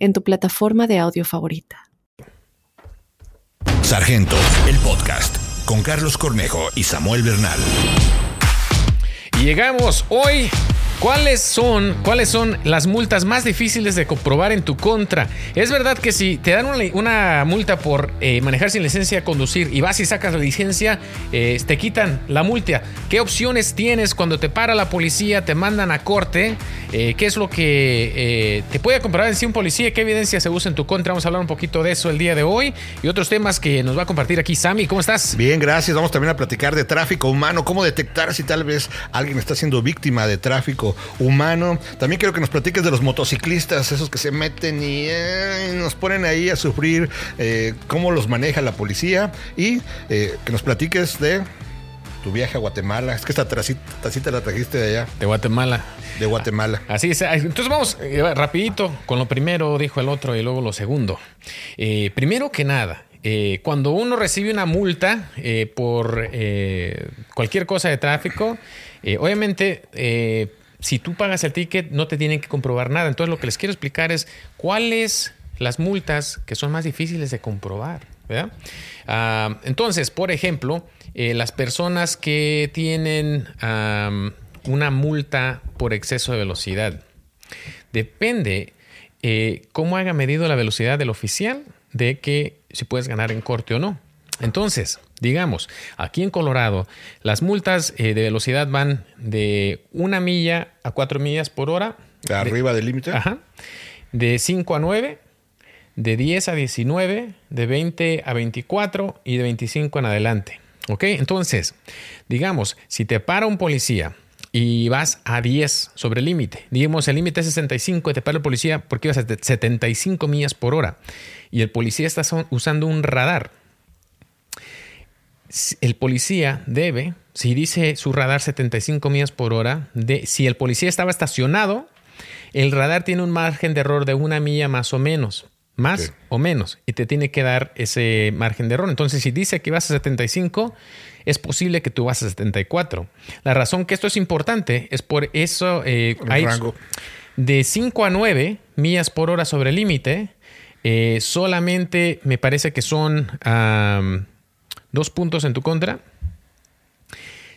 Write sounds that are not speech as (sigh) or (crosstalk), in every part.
en tu plataforma de audio favorita. Sargento, el podcast, con Carlos Cornejo y Samuel Bernal. Y llegamos hoy ¿Cuáles son, ¿Cuáles son las multas más difíciles de comprobar en tu contra? Es verdad que si te dan una, multa por eh, manejar sin licencia conducir y vas y sacas la licencia, eh, te quitan la multa. ¿Qué opciones tienes cuando te para la policía, te mandan a corte? Eh, ¿Qué es lo que te puede comprobar en sí un policía? ¿Qué evidencia se usa en tu contra? Vamos a hablar un poquito de eso el día de hoy y otros temas que nos va a compartir aquí Sammy. ¿Cómo estás? Bien, gracias. Vamos también a platicar de tráfico humano, cómo detectar si tal vez alguien está siendo víctima de tráfico humano. También quiero que nos platiques de los motociclistas, esos que se meten y eh, nos ponen ahí a sufrir eh, cómo los maneja la policía. Y eh, que nos platiques de tu viaje a Guatemala. Es que esta tacita, la trajiste de allá. De Guatemala. De Guatemala. Así es. Entonces vamos rapidito con lo primero, dijo el otro, y luego lo segundo. primero que nada, cuando uno recibe una multa por cualquier cosa de tráfico, obviamente si tú pagas el ticket, no te tienen que comprobar nada. Entonces, lo que les quiero explicar es cuáles las multas que son más difíciles de comprobar. Ah, entonces, por ejemplo, eh, las personas que tienen una multa por exceso de velocidad, depende eh, cómo haya medido la velocidad del oficial de que si puedes ganar en corte o no. Entonces, digamos, aquí en Colorado, las multas eh, de velocidad van de una milla a cuatro millas por hora. arriba del límite. Ajá. De 5 a 9, de 10 a 19, de 20 a 24 y de 25 en adelante. ¿Ok? Entonces, digamos, si te para un policía y vas a 10 sobre el límite, digamos, el límite es 65 y te para el policía porque ibas a 75 millas por hora y el policía está usando un radar el policía debe, si dice su radar 75 millas por hora, de, si el policía estaba estacionado, el radar tiene un margen de error de una milla más o menos, más o menos, y te tiene que dar ese margen de error. Entonces, si dice que vas a 75, es posible que tú vas a 74. La razón que esto es importante es por eso eh, hay de 5 a 9 millas por hora sobre el límite. Eh, solamente me parece que son dos puntos en tu contra.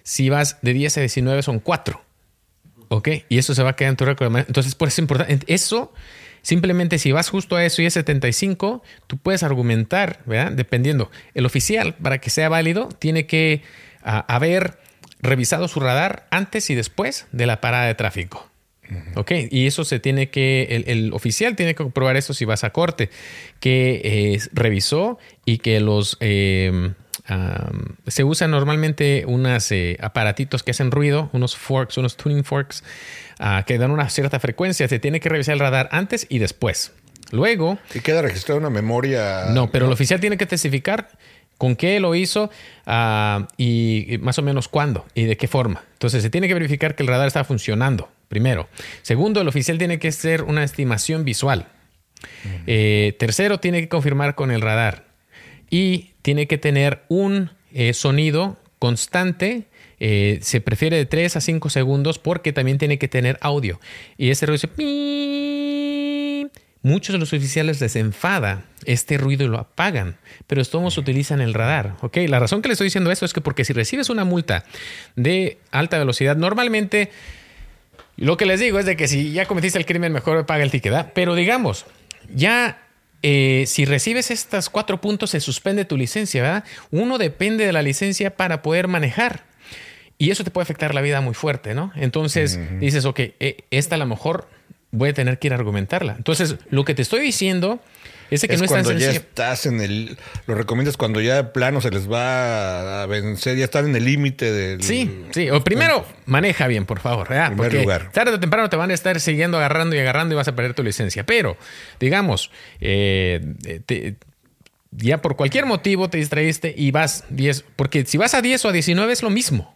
Si vas de 10 a 19 son 4. ¿Ok? Y eso se va a quedar en tu récord. Entonces, por eso es importante. Eso, simplemente si vas justo a eso y es 75, tú puedes argumentar, ¿verdad? Dependiendo. El oficial, para que sea válido, tiene que ah, haber revisado su radar antes y después de la parada de tráfico. Ok, y eso se tiene que, el, oficial tiene que comprobar eso si vas a corte, que eh, revisó y que los eh, se usan normalmente unos eh, aparatitos que hacen ruido, unos forks, unos tuning forks, ah, que dan una cierta frecuencia. Se tiene que revisar el radar antes y después. Luego. ¿Y queda registrada una memoria? No, pero el oficial tiene que testificar con qué lo hizo ah, y más o menos cuándo y de qué forma. Entonces se tiene que verificar que el radar está funcionando, primero. Segundo, el oficial tiene que hacer una estimación visual. Eh, tercero, tiene que confirmar con el radar y tiene que tener un eh, sonido constante. Eh, se prefiere de 3 a 5 segundos porque también tiene que tener audio. Y ese ruido dice... Muchos de los oficiales les enfada este ruido y lo apagan, pero todos utilizan el radar. ¿ok? La razón que le estoy diciendo esto es que porque si recibes una multa de alta velocidad, normalmente lo que les digo es de que si ya cometiste el crimen, mejor paga el ticket. Pero digamos, ya eh, si recibes estos cuatro puntos, se suspende tu licencia, ¿verdad? Uno depende de la licencia para poder manejar. Y eso te puede afectar la vida muy fuerte, ¿no? Entonces dices, ok, eh, esta a lo mejor voy a tener que ir a argumentarla. Entonces, lo que te estoy diciendo Ese que es no es tan cuando ya sencillo. estás en el... Lo recomiendas cuando ya de plano se les va a vencer, ya están en el límite del... Sí, sí. O primero, maneja bien, por favor. ¿verdad? En primer lugar. tarde o temprano te van a estar siguiendo, agarrando y agarrando y vas a perder tu licencia. Pero, digamos, eh, te- ya por cualquier motivo te distraíste y vas 10. Porque si vas a 10 o a 19 es lo mismo.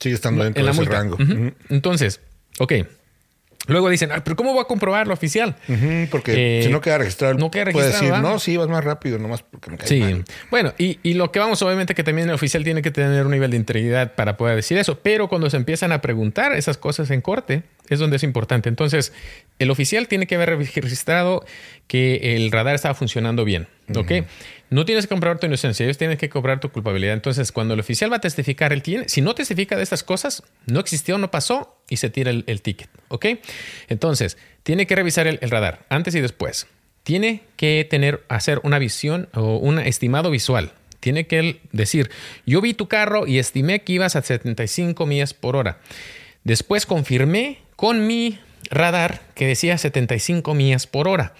Sigue estando dentro en de la ese multa. rango. Entonces, ok. Luego dicen, "Ah, pero ¿cómo voy a comprobar lo oficial? Porque Eh, si no queda registrado, no queda puede decir, no, sí, vas más rápido, nomás porque me cae Sí, mal. bueno, y, y lo que vamos, obviamente, que también el oficial tiene que tener un nivel de integridad para poder decir eso, pero cuando se empiezan a preguntar esas cosas en corte, es donde es importante. Entonces, el oficial tiene que haber registrado que el radar estaba funcionando bien, ¿ok? No tienes que comprobar tu inocencia, ellos tienen que cobrar tu culpabilidad. Entonces, cuando el oficial va a testificar, él tiene, si no testifica de estas cosas, no existió, no pasó y se tira el, ticket, ¿ok? Entonces, tiene que revisar el, el radar antes y después. Tiene que tener, hacer una visión o un estimado visual. Tiene que decir, yo vi tu carro y estimé que ibas a 75 millas por hora. Después confirmé con mi radar que decía 75 millas por hora.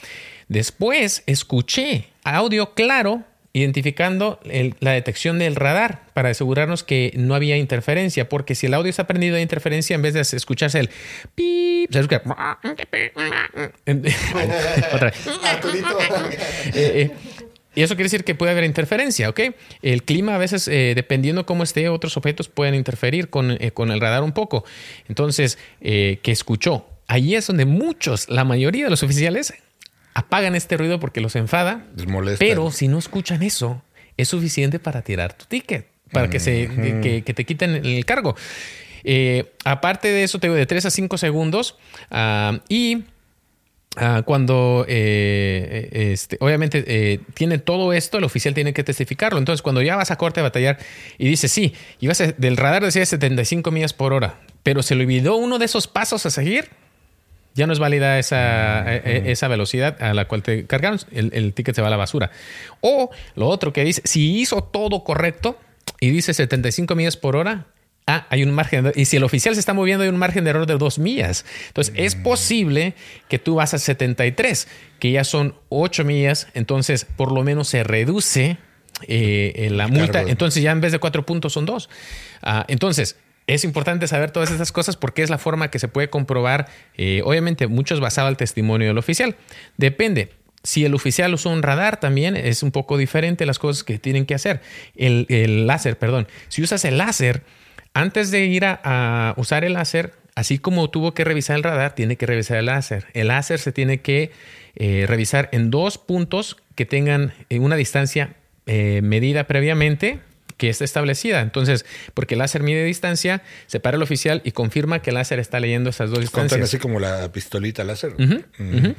Después escuché audio claro identificando el- la detección del radar para asegurarnos que no había interferencia, porque si el audio está prendido de interferencia, en vez de escucharse el pip, se escucha... (laughs) (laughs) Otra vez. (laughs) Eh, eh, y eso quiere decir que puede haber interferencia, ¿ok? El clima a veces, eh, dependiendo cómo esté, otros objetos pueden interferir con, eh, con el radar un poco. Entonces, eh, que escuchó. Allí es donde muchos, la mayoría de los oficiales, apagan este ruido porque los enfada. Les molesta. Pero si no escuchan eso, es suficiente para tirar tu ticket, para que, se, que, que te quiten el cargo. Eh, aparte de eso, te digo de 3 a 5 segundos. ah, y ah, cuando, eh, este, obviamente, eh, tiene todo esto, el oficial tiene que testificarlo. Entonces, cuando ya vas a corte a batallar y dices, sí, ibas a- del radar decía 75 millas por hora, pero se le olvidó uno de esos pasos a seguir, ya no es válida esa, eh, eh, esa velocidad a la cual te cargaron, el, el ticket se va a la basura. O lo otro que dice, si hizo todo correcto y dice 75 millas por hora, ah, hay un margen de Y si el oficial se está moviendo, hay un margen de error de 2 millas. Entonces, es posible que tú vas a 73, que ya son 8 millas, entonces por lo menos se reduce eh, eh, la multa. Entonces ya en vez de 4 puntos son 2. entonces, es importante saber todas estas cosas porque es la forma que se puede comprobar, eh, obviamente, mucho es basado al testimonio del oficial. Depende. Si el oficial usó un radar también es un poco diferente las cosas que tienen que hacer. El, láser, perdón. Si usas el láser, antes de ir a, usar el láser, así como tuvo que revisar el radar, tiene que revisar el láser. El láser se tiene que eh, revisar en dos puntos que tengan eh, una distancia medida previamente que está establecida. Entonces, porque el láser mide distancia, separa el oficial y confirma que el láser está leyendo esas dos Contan distancias. así como la pistolita láser. Ujú.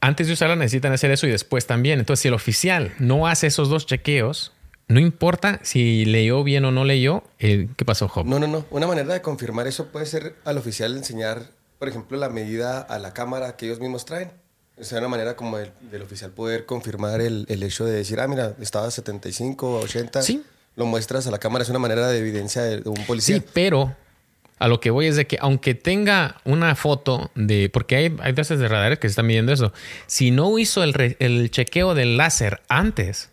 Antes de usarla necesitan hacer eso y después también. Entonces, si el oficial no hace esos dos chequeos, no importa si leyó bien o no leyó, eh, ¿qué pasó, Job? No, no, no. Una manera de confirmar eso puede ser al oficial enseñar, por ejemplo, la medida a la cámara que ellos mismos traen. O sea, una manera como el- del oficial poder confirmar el, el hecho de decir, ah, mira, estaba a 75, 80. Sí. Lo muestras a la cámara. Es una manera de evidencia de, un policía. Sí, pero a lo que voy es de que aunque tenga una foto de, porque hay, hay veces de radares que se están midiendo eso, si no hizo el, re- el chequeo del láser antes,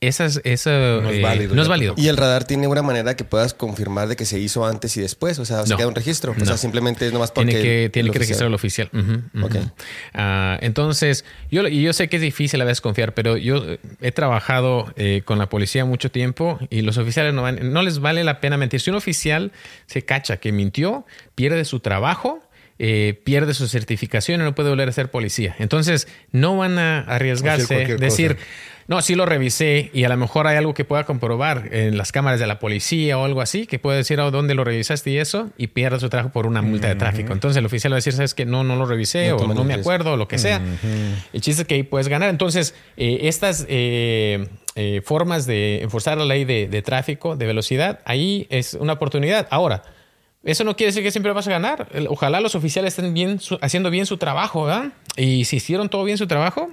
esa es, esa, No es eh, válido, no es válido. Y el radar tiene una manera que puedas confirmar de que se hizo antes y después. O sea, se No. queda un registro. O No. sea, simplemente es nomás porque... Tiene que, tiene que registrar oficial- el oficial. Ujú, ujú. Ok. Ah, entonces, yo, y yo sé que es difícil a veces confiar, pero yo eh, he trabajado eh, con la policía mucho tiempo y los oficiales no, van- no les vale la pena mentir. Si un oficial se cacha que mintió, pierde su trabajo. eh, pierde su certificación y no puede volver a ser policía. Entonces, no van a arriesgarse, decir, cosa. No, sí lo revisé y a lo mejor hay algo que pueda comprobar en las cámaras de la policía o algo así, que puede decir a dónde lo revisaste y eso, y pierde su trabajo por una multa de tráfico. Entonces el oficial va a decir, sabes que no, no lo revisé No o no me acuerdo o lo que sea. El chiste es que ahí puedes ganar. Entonces, eh, estas eh, eh, formas de enforzar la ley de, de tráfico, de velocidad, ahí es una oportunidad. Ahora, eso no quiere decir que siempre vas a ganar. Ojalá los oficiales estén bien su- haciendo bien su trabajo, ¿verdad? Y si hicieron todo bien su trabajo,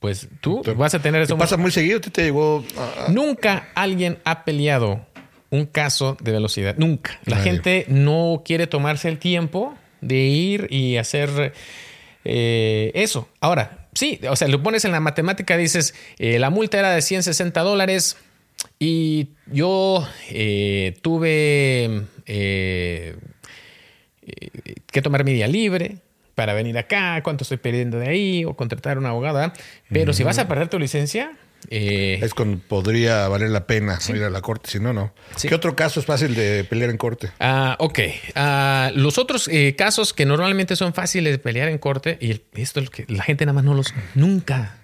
pues tú vas a tener ¿Te eso. pasa muy seguido? ¿A ti te llegó a- a- Nunca alguien ha peleado un caso de velocidad. Nunca. La Nadie. gente no quiere tomarse el tiempo de ir y hacer eh, eso. Ahora, sí, o sea, lo pones en la matemática, dices, eh, la multa era de 160 dólares y yo eh, tuve que tomar mi día libre para venir acá, cuánto estoy perdiendo de ahí, o contratar una abogada. Pero si vas a perder tu licencia, eh, es cuando podría valer la pena ir a la corte, si no, no. ¿Qué otro caso es fácil de pelear en corte? Ah, ok. Ah, los otros eh, casos que normalmente son fáciles de pelear en corte, y esto es lo que la gente nada más no los. Nunca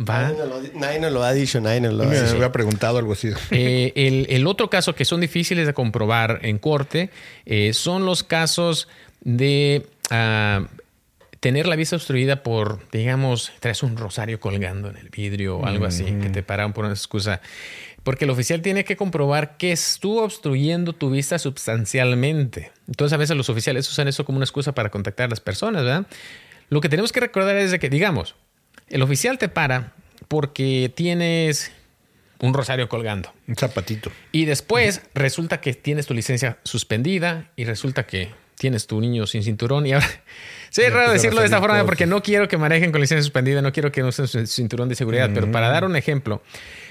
va. Nadie nos lo, ha dicho, nadie nos lo ha dicho. Me había preguntado algo así. Eh, el, otro caso que son difíciles de comprobar en corte son los casos de. Ah, tener la vista obstruida por, digamos, traes un rosario colgando en el vidrio o algo así, que te pararon por una excusa. Porque el oficial tiene que comprobar que estuvo obstruyendo tu vista sustancialmente. Entonces, a veces los oficiales usan eso como una excusa para contactar a las personas, ¿verdad? Lo que tenemos que recordar es de que, digamos, el oficial te para porque tienes un rosario colgando. Un zapatito. Y después resulta que tienes tu licencia suspendida y resulta que tienes tu niño sin cinturón y ahora Sí, es raro decirlo de esta forma porque no quiero que manejen con licencia suspendida, no quiero que usen su cinturón de seguridad, pero para dar un ejemplo,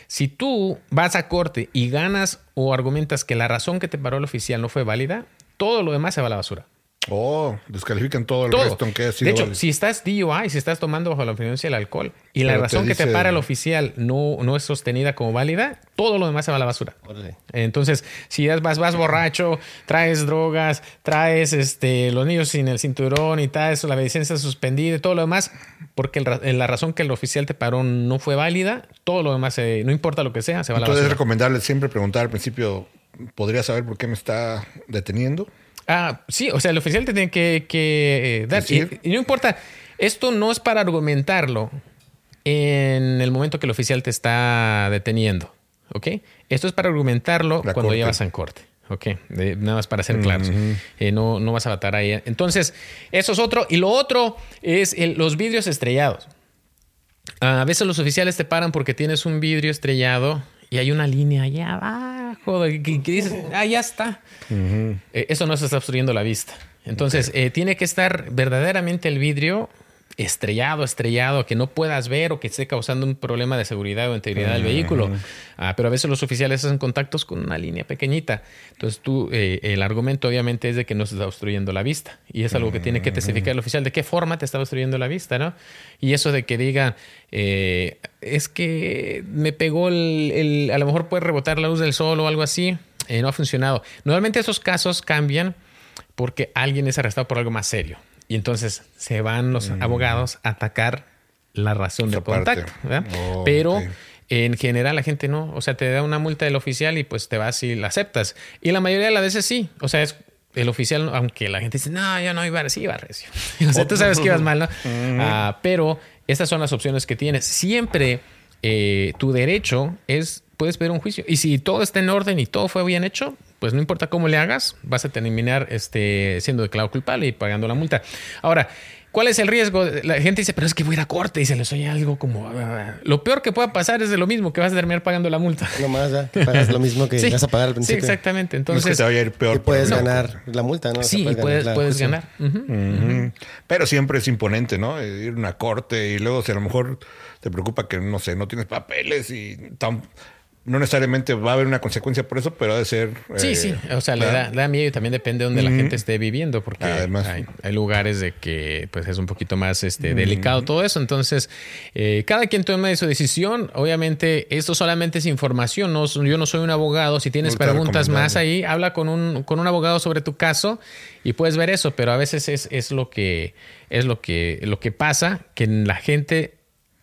si tú vas a corte y ganas o argumentas que la razón que te paró el oficial no fue válida, todo lo demás se va a la basura. Oh, descalifican todo el resto aunque De hecho, si estás DUI, si estás tomando bajo la influencia del alcohol y la razón que te para el oficial no, no es sostenida como válida, todo lo demás se va a la basura. Entonces, si vas, vas borracho, traes drogas, traes este, los niños sin el cinturón y tal, eso, la licencia suspendida y todo lo demás, porque la razón que el oficial te paró no fue válida, todo lo demás, no importa lo que sea, se va a la basura. Entonces, es recomendable siempre preguntar al principio, ¿podría saber por qué me está deteniendo? Ah, sí, o sea, el oficial te tiene que, eh, dar. Y, no importa, esto no es para argumentarlo en el momento que el oficial te está deteniendo, ¿ok? Esto es para argumentarlo cuando ya vas en corte. Ok, nada más para ser claros. Eh, no, no vas a matar ahí. Entonces, eso es otro. Y lo otro es los vidrios estrellados. A veces los oficiales te paran porque tienes un vidrio estrellado y hay una línea allá que, dices, ah, ya está. Eh, eso no se está obstruyendo la vista. Entonces, eh, tiene que estar verdaderamente el vidrio estrellado, estrellado, que no puedas ver o que esté causando un problema de seguridad o integridad del vehículo. Ah, pero a veces los oficiales hacen contactos con una línea pequeñita. Entonces tú, eh, el argumento obviamente es de que no se está obstruyendo la vista. Y es algo que tiene que testificar el oficial de qué forma te está obstruyendo la vista, ¿no? Y eso de que diga, eh, es que me pegó el, a lo mejor puede rebotar la luz del sol o algo así, eh, no ha funcionado. Normalmente esos casos cambian porque alguien es arrestado por algo más serio. Y entonces se van los mm. abogados a atacar la razón de contacto. Pero en general la gente no. O sea, te da una multa del oficial y pues te vas y la aceptas. Y la mayoría de las veces sí. O sea, es el oficial, aunque la gente dice, no, ya no iba, sí iba recio. (laughs) o sea, tú sabes que ibas mal, ¿no? Ah, pero estas son las opciones que tienes. Siempre eh, tu derecho es, puedes pedir un juicio. Y si todo está en orden y todo fue bien hecho, pues no importa cómo le hagas, vas a terminar este, siendo declarado culpable y pagando la multa. Ahora, ¿Cuál es el riesgo? La gente dice, pero es que voy a ir a corte y se les oye algo como... Ah, lo peor que pueda pasar es de lo mismo, que vas a terminar pagando la multa. No más, ya. pagas lo mismo que (laughs) vas a pagar al principio. Sí, exactamente. Entonces... No te vaya a ir peor. puedes ganar la multa, ¿no? Sí, puedes, puedes, ganar. Pero siempre es imponente, ¿no? Ir a una corte y luego si a lo mejor te preocupa que, no sé, no tienes papeles y tan no necesariamente va a haber una consecuencia por eso, pero ha de ser. Sí, sí. O sea, le da, miedo y también depende de donde la gente esté viviendo, porque hay, lugares de que pues es un poquito más este, delicado todo eso. Entonces, eh, cada quien toma su decisión. Obviamente, esto solamente es información. No, yo no soy un abogado. Si tienes preguntas más ahí, habla con un, con un abogado sobre tu caso y puedes ver eso. Pero a veces es, es lo que es lo que lo que pasa, que la gente,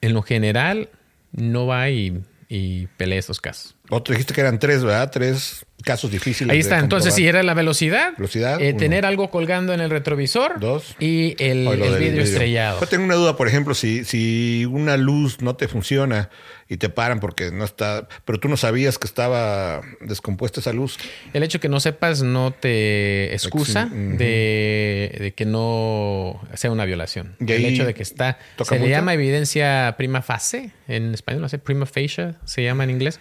en lo general, no va y y peleé estos casos. Otro dijiste que eran tres, ¿verdad? Tres casos difíciles. Ahí está. Entonces, si era la velocidad, velocidad eh, tener algo colgando en el retrovisor. Dos. Y el, vidrio, estrellado. Yo tengo una duda, por ejemplo, si, si una luz no te funciona y te paran porque no está, pero tú no sabías que estaba descompuesta esa luz. El hecho que no sepas no te excusa de, que no sea una violación. el hecho de que está, se le llama evidencia prima fase, en español, no sé, prima facie, se llama en inglés,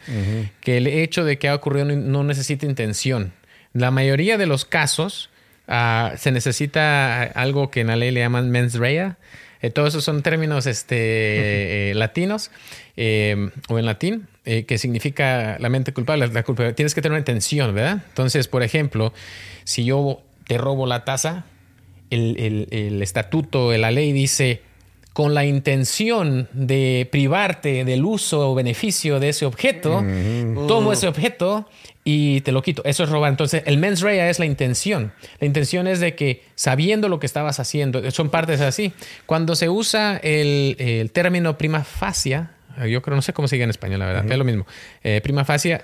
que el hecho de que ha ocurrido no, necesita intención. La mayoría de los casos ah, se necesita algo que en la ley le llaman mens rea, Eh, todos esos son términos este, eh, latinos eh, o en latín, eh, que significa la mente culpable. La culpa, tienes que tener una intención, ¿verdad? Entonces, por ejemplo, si yo te robo la taza, el, el, el estatuto, la ley dice con la intención de privarte del uso o beneficio de ese objeto, tomo ese objeto y te lo quito. Eso es robar. Entonces, el mens rea es la intención. La intención es de que sabiendo lo que estabas haciendo, son partes así. Cuando se usa el, el término prima facie, yo creo, no sé cómo se dice en español, la verdad, es lo mismo. Eh, prima facie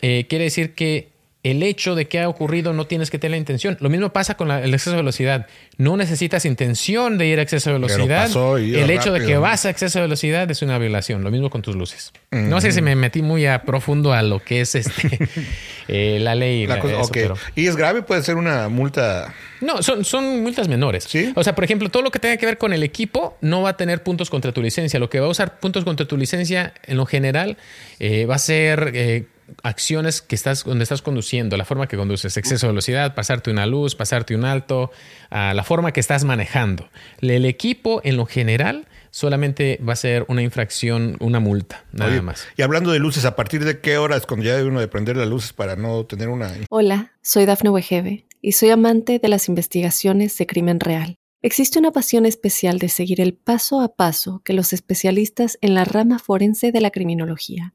eh, quiere decir que el hecho de que ha ocurrido no tienes que tener la intención. Lo mismo pasa con la, el exceso de velocidad. No necesitas intención de ir a exceso de velocidad. el hecho de que vas a exceso de velocidad es una violación. Lo mismo con tus luces. No sé si me metí muy a profundo a lo que es este (laughs) eh, la ley. La cosa, eso, ¿Y es grave? ¿Puede ser una multa? No, son, son multas menores. ¿Sí? O sea, por ejemplo, todo lo que tenga que ver con el equipo no va a tener puntos contra tu licencia. Lo que va a usar puntos contra tu licencia en lo general eh, va a ser... Eh, acciones que estás donde estás conduciendo, la forma que conduces, exceso de velocidad, pasarte una luz, pasarte un alto, uh, la forma que estás manejando. El equipo en lo general solamente va a ser una infracción, una multa, nada Oye, más. Y hablando de luces, ¿a partir de qué hora es cuando ya debe uno de prender las luces para no tener una... Hola, soy Dafne Wegebe y soy amante de las investigaciones de crimen real. Existe una pasión especial de seguir el paso a paso que los especialistas en la rama forense de la criminología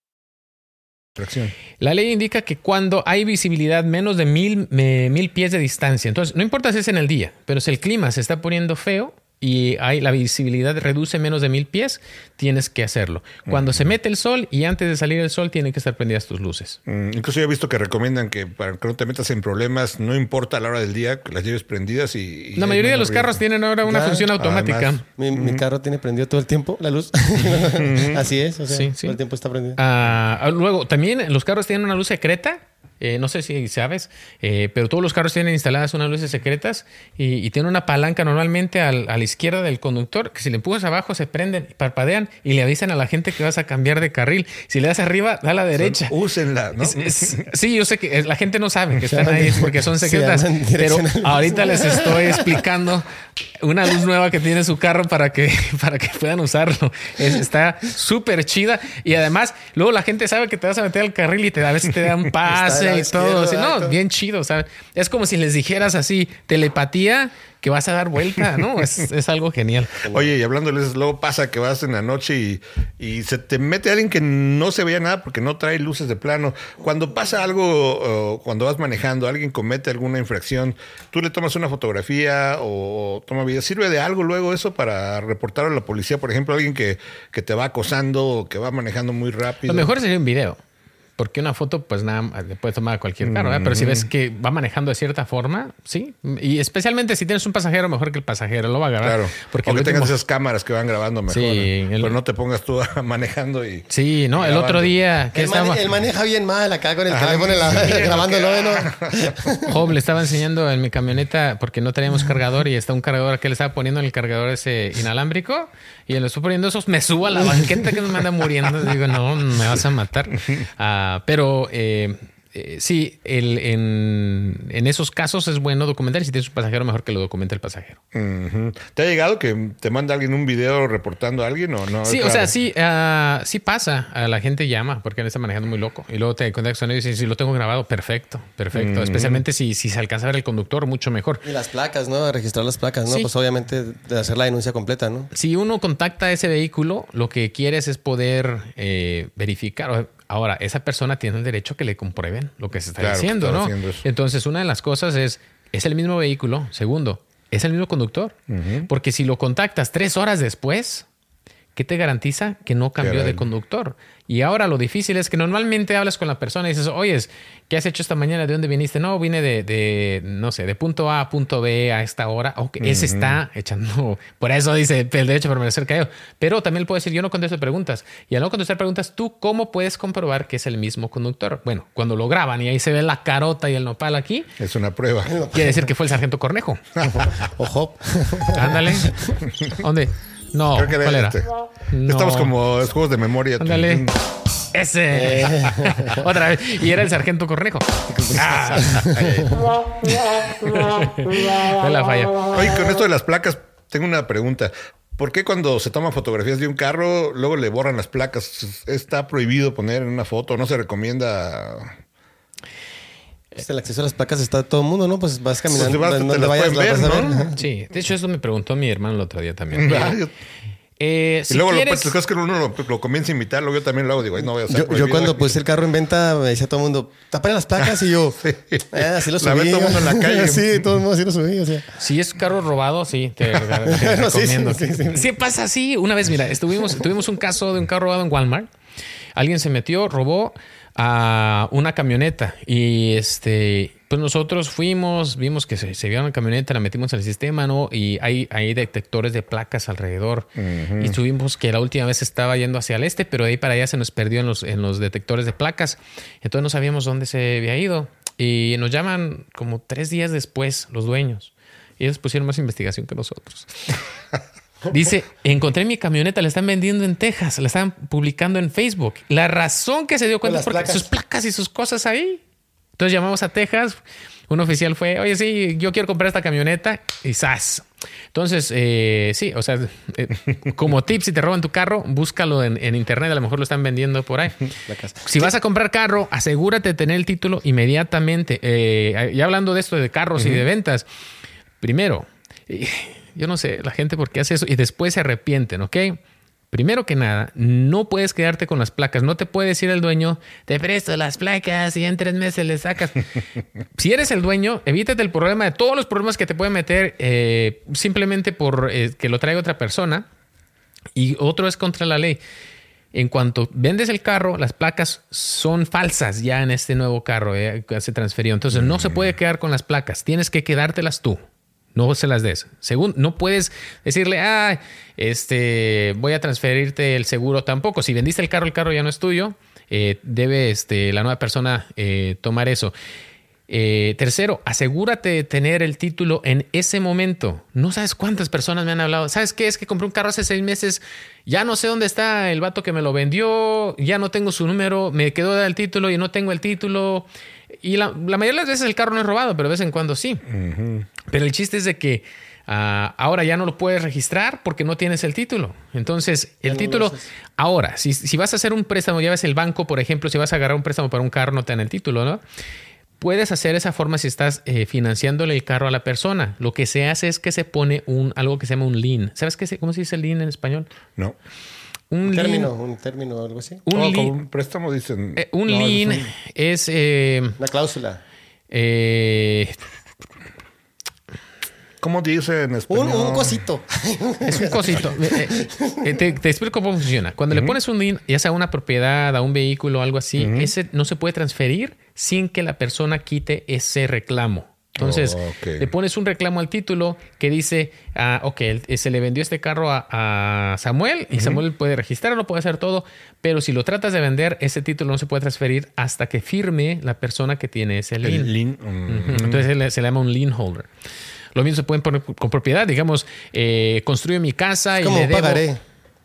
La ley indica que cuando hay visibilidad menos de mil, me, mil pies de distancia, entonces no importa si es en el día, pero si el clima se está poniendo feo y hay, la visibilidad reduce menos de mil pies, tienes que hacerlo. Cuando uh -huh. se mete el sol y antes de salir el sol tienen que estar prendidas tus luces. Mm, incluso yo he visto que recomiendan que para que no te metas en problemas, no importa la hora del día, que las lleves prendidas y... y la mayoría de los carros tienen ahora una Ya, función automática. además, Mi, mi carro tiene prendido todo el tiempo la luz. (laughs) Así es, o sea, Sí, sí. todo el tiempo está prendido. Ah, luego, también los carros tienen una luz secreta. Eh, no sé si sabes, eh, pero todos los carros tienen instaladas unas luces secretas y, y tienen una palanca normalmente al- a la izquierda del conductor que si le empujas abajo se prenden, parpadean y le avisan a la gente que vas a cambiar de carril. Si le das arriba, da a la derecha. Úsenla, ¿no? Es- es- sí, yo sé que eh, la gente no sabe que (laughs) están ahí porque son (laughs) Se secretas, pero ahorita les estoy (laughs) explicando una luz nueva que tiene su carro para que, para que puedan usarlo. Es- está súper chida y además luego la gente sabe que te vas a meter al carril y te, a veces te dan pase y todo. así, no, bien chido, ¿sabes? Es como si les dijeras así, telepatía, que vas a dar vuelta, ¿no? (laughs) Es, es algo genial. Oye, y hablándoles, luego pasa que vas en la noche y, y se te mete alguien que no se veía nada porque no trae luces de plano. Cuando pasa algo, o cuando vas manejando, alguien comete alguna infracción, tú le tomas una fotografía o, o toma video. ¿Sirve de algo luego eso para reportar a la policía? Por ejemplo, alguien que, que te va acosando o que va manejando muy rápido. Lo mejor sería un video. Porque una foto, pues nada, le puede tomar a cualquier carro, ¿verdad? Pero si ves que va manejando de cierta forma, sí. Y especialmente si tienes un pasajero, mejor que el pasajero lo va a agarrar. Claro, Porque o que tengas esas cámaras que van grabando mejor. Sí, ¿eh? el- Pero no te pongas tú (laughs) manejando y... Sí, no, el otro día que Él, mane- estaba. él maneja bien mal acá con el Ajá, teléfono sí, (laughs) grabándolo. ¿no? (laughs) Job le estaba enseñando en mi camioneta porque no teníamos cargador y está un cargador que le estaba poniendo en el cargador ese inalámbrico y le estoy poniendo esos, me subo a la banqueta que me anda muriendo. Digo, no, me vas a matar. Ah, pero eh, eh, sí, el, en, en esos casos es bueno documentar y si tienes un pasajero, mejor que lo documente el pasajero. ¿Te ha llegado que te manda alguien un video reportando a alguien o no? Sí, o sea, sí, ah, sí pasa. A la gente llama porque él está manejando muy loco. Y luego te contactas con ellos y dices, si lo tengo grabado, perfecto, perfecto. Especialmente si, si se alcanza a ver el conductor, mucho mejor. Y las placas, ¿no? Registrar las placas, ¿no? Sí. Pues obviamente de hacer la denuncia completa, ¿no? Si uno contacta ese vehículo, lo que quieres es poder eh, verificar. Ahora, esa persona tiene el derecho a que le comprueben lo que se está Claro, diciendo, está ¿no? haciendo. Entonces, una de las cosas es, ¿es el mismo vehículo? Segundo, ¿es el mismo conductor? Porque si lo contactas tres horas después, ¿qué te garantiza que no cambió de conductor? Y ahora lo difícil es que normalmente hablas con la persona y dices, oye, ¿qué has hecho esta mañana? ¿De dónde viniste? No, vine de, de, no sé, de punto A a punto B a esta hora. Ok, ese está echando, por eso dice el derecho a permanecer callado. Pero también puedo decir, yo no contesto preguntas. Y al no contestar preguntas, ¿tú cómo puedes comprobar que es el mismo conductor? Bueno, cuando lo graban y ahí se ve la carota y el nopal aquí, Es una prueba. quiere decir que fue el sargento Cornejo. (laughs) Ojo. Ándale. ¿Dónde? No, Creo que era ¿cuál era? este. No. Estamos como los juegos de memoria. Ándale. Ese. (laughs) Otra vez. Y era el sargento Cornejo. Ah. (laughs) La falla. Oye, con esto de las placas, tengo una pregunta. ¿Por qué cuando se toman fotografías de un carro, luego le borran las placas? ¿Está prohibido poner en una foto? ¿No se recomienda? Pues el acceso a las placas está todo el mundo, ¿no? Pues vas caminando. Pues te vas- vayas, ver, vas a ¿no? ver. Sí, de hecho eso me preguntó mi hermano el otro día también. (laughs) Ah, Eh, y si luego lo, quieres- pues, es que uno lo, lo comienza a imitar, luego yo también lo hago, digo, "Ay, no voy a ser Yo, yo prohibido". cuando puse el carro en venta me decía todo el mundo, tapen las placas y yo, (laughs) "Ah, así lo La ve subí. todo el mundo en la calle. (laughs) sí, todo el mundo así lo subí. O sea, Si es carro robado, sí, te, te No, sí, recomiendo. sí, sí, sí. Sí pasa así. Una vez, mira, estuvimos, tuvimos un caso de un carro robado en Walmart. Alguien se metió, robó a una camioneta y este, pues nosotros fuimos, vimos que se, se vio una camioneta, la metimos en el sistema, ¿no? Y hay, hay detectores de placas alrededor. Y tuvimos que la última vez estaba yendo hacia el este, pero de ahí para allá se nos perdió en los, en los detectores de placas. Entonces no sabíamos dónde se había ido. Y nos llaman como tres días después los dueños. Y ellos pusieron más investigación que nosotros. (laughs) Dice, encontré mi camioneta, la están vendiendo en Texas, la están publicando en Facebook. La razón que se dio cuenta es porque placas. sus placas y sus cosas ahí. Entonces llamamos a Texas, un oficial fue, oye, sí, yo quiero comprar esta camioneta y ¡zas! Entonces, eh, sí, o sea, eh, como tip, si te roban tu carro, búscalo en, en internet, a lo mejor lo están vendiendo por ahí. Si vas a comprar carro, asegúrate de tener el título inmediatamente. Eh, y hablando de esto de carros y de ventas, primero, eh, yo no sé, la gente por qué hace eso y después se arrepienten, ¿ok? Primero que nada, no puedes quedarte con las placas. No te puede decir el dueño, te presto las placas y en tres meses le sacas. (laughs) si eres el dueño, evítate el problema de todos los problemas que te pueden meter eh, simplemente por eh, que lo traiga otra persona. Y otro es contra la ley. En cuanto vendes el carro, las placas son falsas ya en este nuevo carro eh, que se transferió. Entonces no se puede quedar con las placas. Tienes que quedártelas tú. No se las des. Según, no puedes decirle, ah, este, voy a transferirte el seguro tampoco. Si vendiste el carro, el carro ya no es tuyo. Eh, debe este, la nueva persona eh, tomar eso. Eh, tercero, asegúrate de tener el título en ese momento. No sabes cuántas personas me han hablado. ¿Sabes qué? Es que compré un carro hace seis meses. Ya no sé dónde está el vato que me lo vendió. Ya no tengo su número. Me quedó el título y no tengo el título. Y la, la mayoría de las veces el carro no es robado, pero de vez en cuando sí. Pero el chiste es de que ah, ahora ya no lo puedes registrar porque no tienes el título. Entonces, el título, ahora, si, si vas a hacer un préstamo, ya ves el banco, por ejemplo, si vas a agarrar un préstamo para un carro, no te dan el título, ¿no? Puedes hacer esa forma si estás eh, financiándole el carro a la persona. Lo que se hace es que se pone un algo que se llama un lien. ¿Sabes qué cómo se dice lien en español? No. Un, Un lien- término, un término o algo así. Un, Oh, un préstamo dicen. eh, un No, lien es un- es, eh, Una cláusula. eh, ¿Cómo dice en Un, español? un cosito. (laughs) Es un cosito. (laughs) Eh, eh, te, te explico cómo funciona. Cuando le pones un lien, ya sea a una propiedad, a un vehículo o algo así, ese no se puede transferir sin que la persona quite ese reclamo. Entonces, Oh, le pones un reclamo al título que dice, ah, ok, el- se le vendió este carro a, a Samuel y Samuel puede registrarlo, puede hacer todo, pero si lo tratas de vender, ese título no se puede transferir hasta que firme la persona que tiene ese lien. El lien. mm. Entonces se le, se le llama un lien holder. Lo mismo se pueden poner con propiedad, digamos, eh, construyo mi casa y Como le debo, pagaré.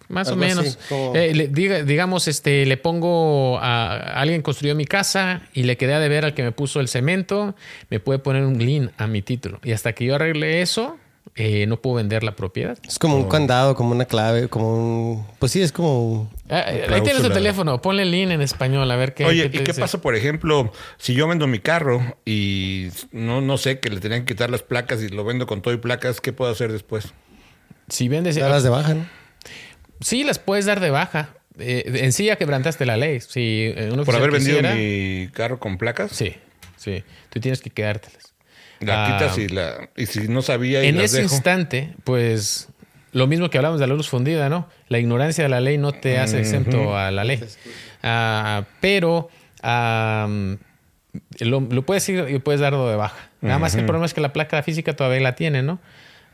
Más o así, menos. como- Eh, le- diga- digamos, este, le pongo a, a alguien construyó mi casa y le quedé a deber al que me puso el cemento, me puede poner un lien a mi título. Y hasta que yo arregle eso, eh, no puedo vender la propiedad. Es como un candado, como una clave, como un... Pues sí, es como... Ah, eh, ahí tienes tu teléfono, ponle lien en español, a ver qué. Oye, te ¿y qué dice. pasa, por ejemplo, si yo vendo mi carro y no, no sé que le tenían que quitar las placas y lo vendo con todo y placas, ¿qué puedo hacer después? Si vendes. Darlas de baja, ¿no? Sí, las puedes dar de baja. Eh, en sí ya quebrantaste la ley. Si eh, Por haber vendido quisiera- mi carro con placas, Sí, sí. Tú tienes que quedártelas. la Ah, quitas y la y si no sabía y En las ese dejo. instante, pues lo mismo que hablamos de la luz fundida, ¿no? La ignorancia de la ley no te hace exento a la ley. Ah, pero lo, lo puedes ir y puedes darlo de baja. Nada más que el problema es que la placa física todavía la tiene, ¿no?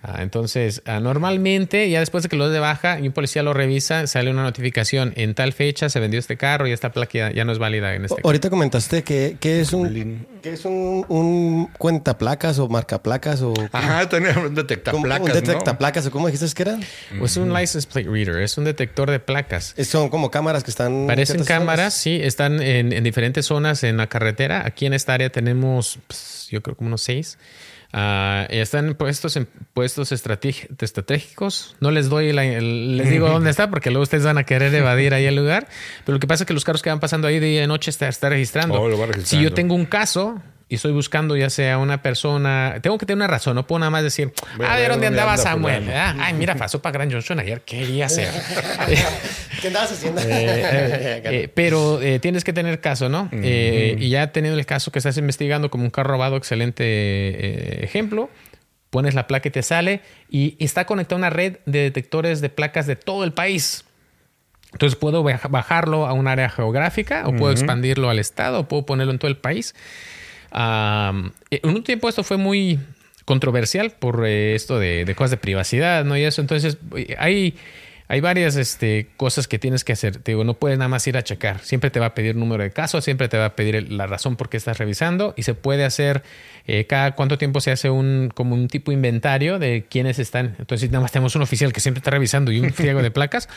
Ah, entonces, ah, normalmente, ya después de que lo des de baja y un policía lo revisa, sale una notificación. En tal fecha se vendió este carro y esta placa ya, ya no es válida en este O- Ahorita comentaste que, que es un... Que es un, un cuentaplacas o marcaplacas o... Ajá, tenía un detectaplacas, un ¿no? detectaplacas o cómo dijiste que era? Es un license plate reader, es un detector de placas. Son como cámaras que están... en Parecen cámaras, zonas. sí, están en, en diferentes zonas en la carretera. Aquí en esta área tenemos, pues, yo creo como unos seis. Y están puestos en puestos estratégicos. No les doy, la- el- les digo dónde está porque luego ustedes van a querer evadir ahí el lugar. Pero lo que pasa es que los carros que van pasando ahí de día y de noche está, está registrando. Oh, va si registrando. yo tengo un caso y estoy buscando ya sea una persona, tengo que tener una razón, no puedo nada más decir, Voy a ver dónde dónde andaba anda Samuel. fulano". Ah, Ay, mira, pasó para Gran Johnson ayer, ¿qué quería hacer? (laughs) ¿Qué andabas haciendo? (laughs) Eh, eh, (laughs) eh, pero tienes que tener caso, ¿no? Y ya teniendo el caso que estás investigando como un carro robado, excelente ejemplo. Pones la placa y te sale y está conectada a una red de detectores de placas de todo el país. Entonces puedo baja- bajarlo a un área geográfica o puedo expandirlo al estado o puedo ponerlo en todo el país. Eh, en un tiempo esto fue muy controversial por eh, esto de, de cosas de privacidad, ¿no? Y eso, entonces eh, hay, hay varias este, cosas que tienes que hacer. Te digo, no puedes nada más ir a checar. Siempre te va a pedir número de caso, siempre te va a pedir la razón por qué estás revisando y se puede hacer eh, cada cuánto tiempo se hace un como un tipo inventario de quiénes están. Entonces nada más tenemos un oficial que siempre está revisando y un (laughs) friego de placas.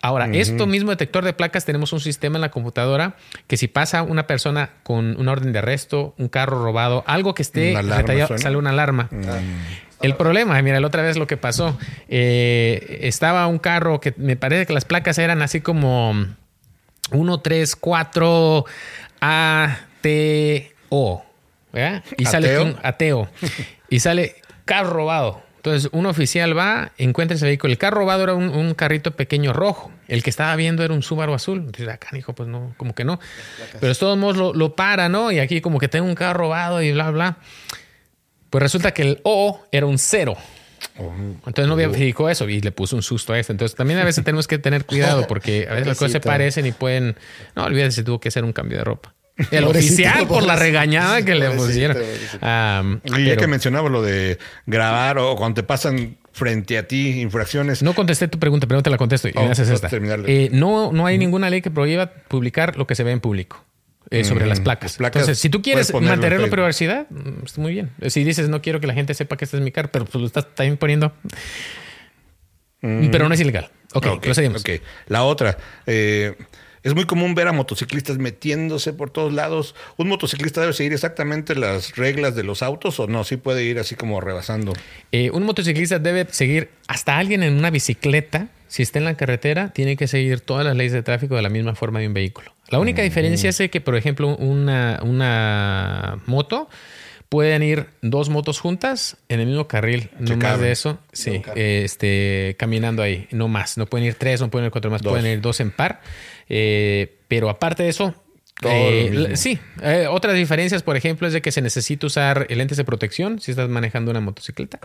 Ahora, esto mismo detector de placas tenemos un sistema en la computadora que si pasa una persona con una orden de arresto, un carro robado, algo que esté detallado, sale una alarma. El problema, mira, la otra vez lo que pasó, eh, estaba un carro que me parece que las placas eran así como 1, 3, 4 A, T, O. ¿verdad? Y sale ¿Ateo? un ateo. Y sale carro robado. Entonces, un oficial va, encuentra ese vehículo. El carro robado era un, un carrito pequeño rojo. El que estaba viendo era un Subaru azul. Entonces, acá, hijo, pues no, como que no. Pero de todos modos lo, lo para, ¿no? Y aquí como que tengo un carro robado y bla, bla. Pues resulta que el O era un cero. Entonces no verificó eso y le puso un susto a este. Entonces también a veces tenemos que tener cuidado porque a veces las cosas se parecen y pueden... No, olvídate, se tuvo que hacer un cambio de ropa. El oficial por la regañada que le pusieron. Am, Y ya pero que mencionaba lo de grabar o cuando te pasan frente a ti infracciones. no contesté tu pregunta, pero no te la contesto y Oh, me haces esta. Eh, no, no hay ninguna ley que prohíba publicar lo que se ve en público. Eh, sobre Mm, las placas. las placas Entonces, si tú quieres en Facebook. privacidad, mm, está muy bien. Si dices no quiero que la gente sepa que este es mi carro, pero pues lo estás también poniendo. Pero no es ilegal. Ok, Mm. Procedimos. ok. La otra. eh, es muy común ver a motociclistas metiéndose por todos lados. ¿Un motociclista debe seguir exactamente las reglas de los autos o no? Sí puede ir así como rebasando. Eh, un motociclista debe seguir hasta alguien en una bicicleta. Si está en la carretera, tiene que seguir todas las leyes de tráfico de la misma forma de un vehículo. La única diferencia es que, por ejemplo, una, una moto pueden ir dos motos juntas en el mismo carril, no más caben. de eso, sí, este, caminando ahí, no más. No pueden ir tres, no pueden ir cuatro más, Dos. pueden ir dos en par. Eh, pero aparte de eso, Todo eh, lo mismo. la- sí, eh, otras diferencias, por ejemplo, es de que se necesita usar lentes de protección si estás manejando una motocicleta,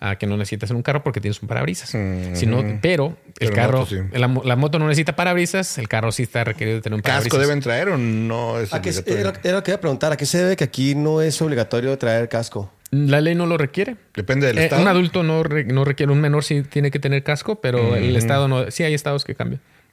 ah, que no necesitas en un carro porque tienes un parabrisas. Si no, pero el Pero carro, moto sí. la, mo- la moto no necesita parabrisas, el carro sí está requerido de tener un parabrisas. ¿Casco deben traer o no es ¿A qué, obligatorio? era, era lo que iba a preguntar. ¿A qué se debe que aquí no es obligatorio traer casco? La ley no lo requiere. Depende del Eh, estado. un adulto no, re- no requiere, un menor sí tiene que tener casco, pero el estado no. Sí hay estados que cambian.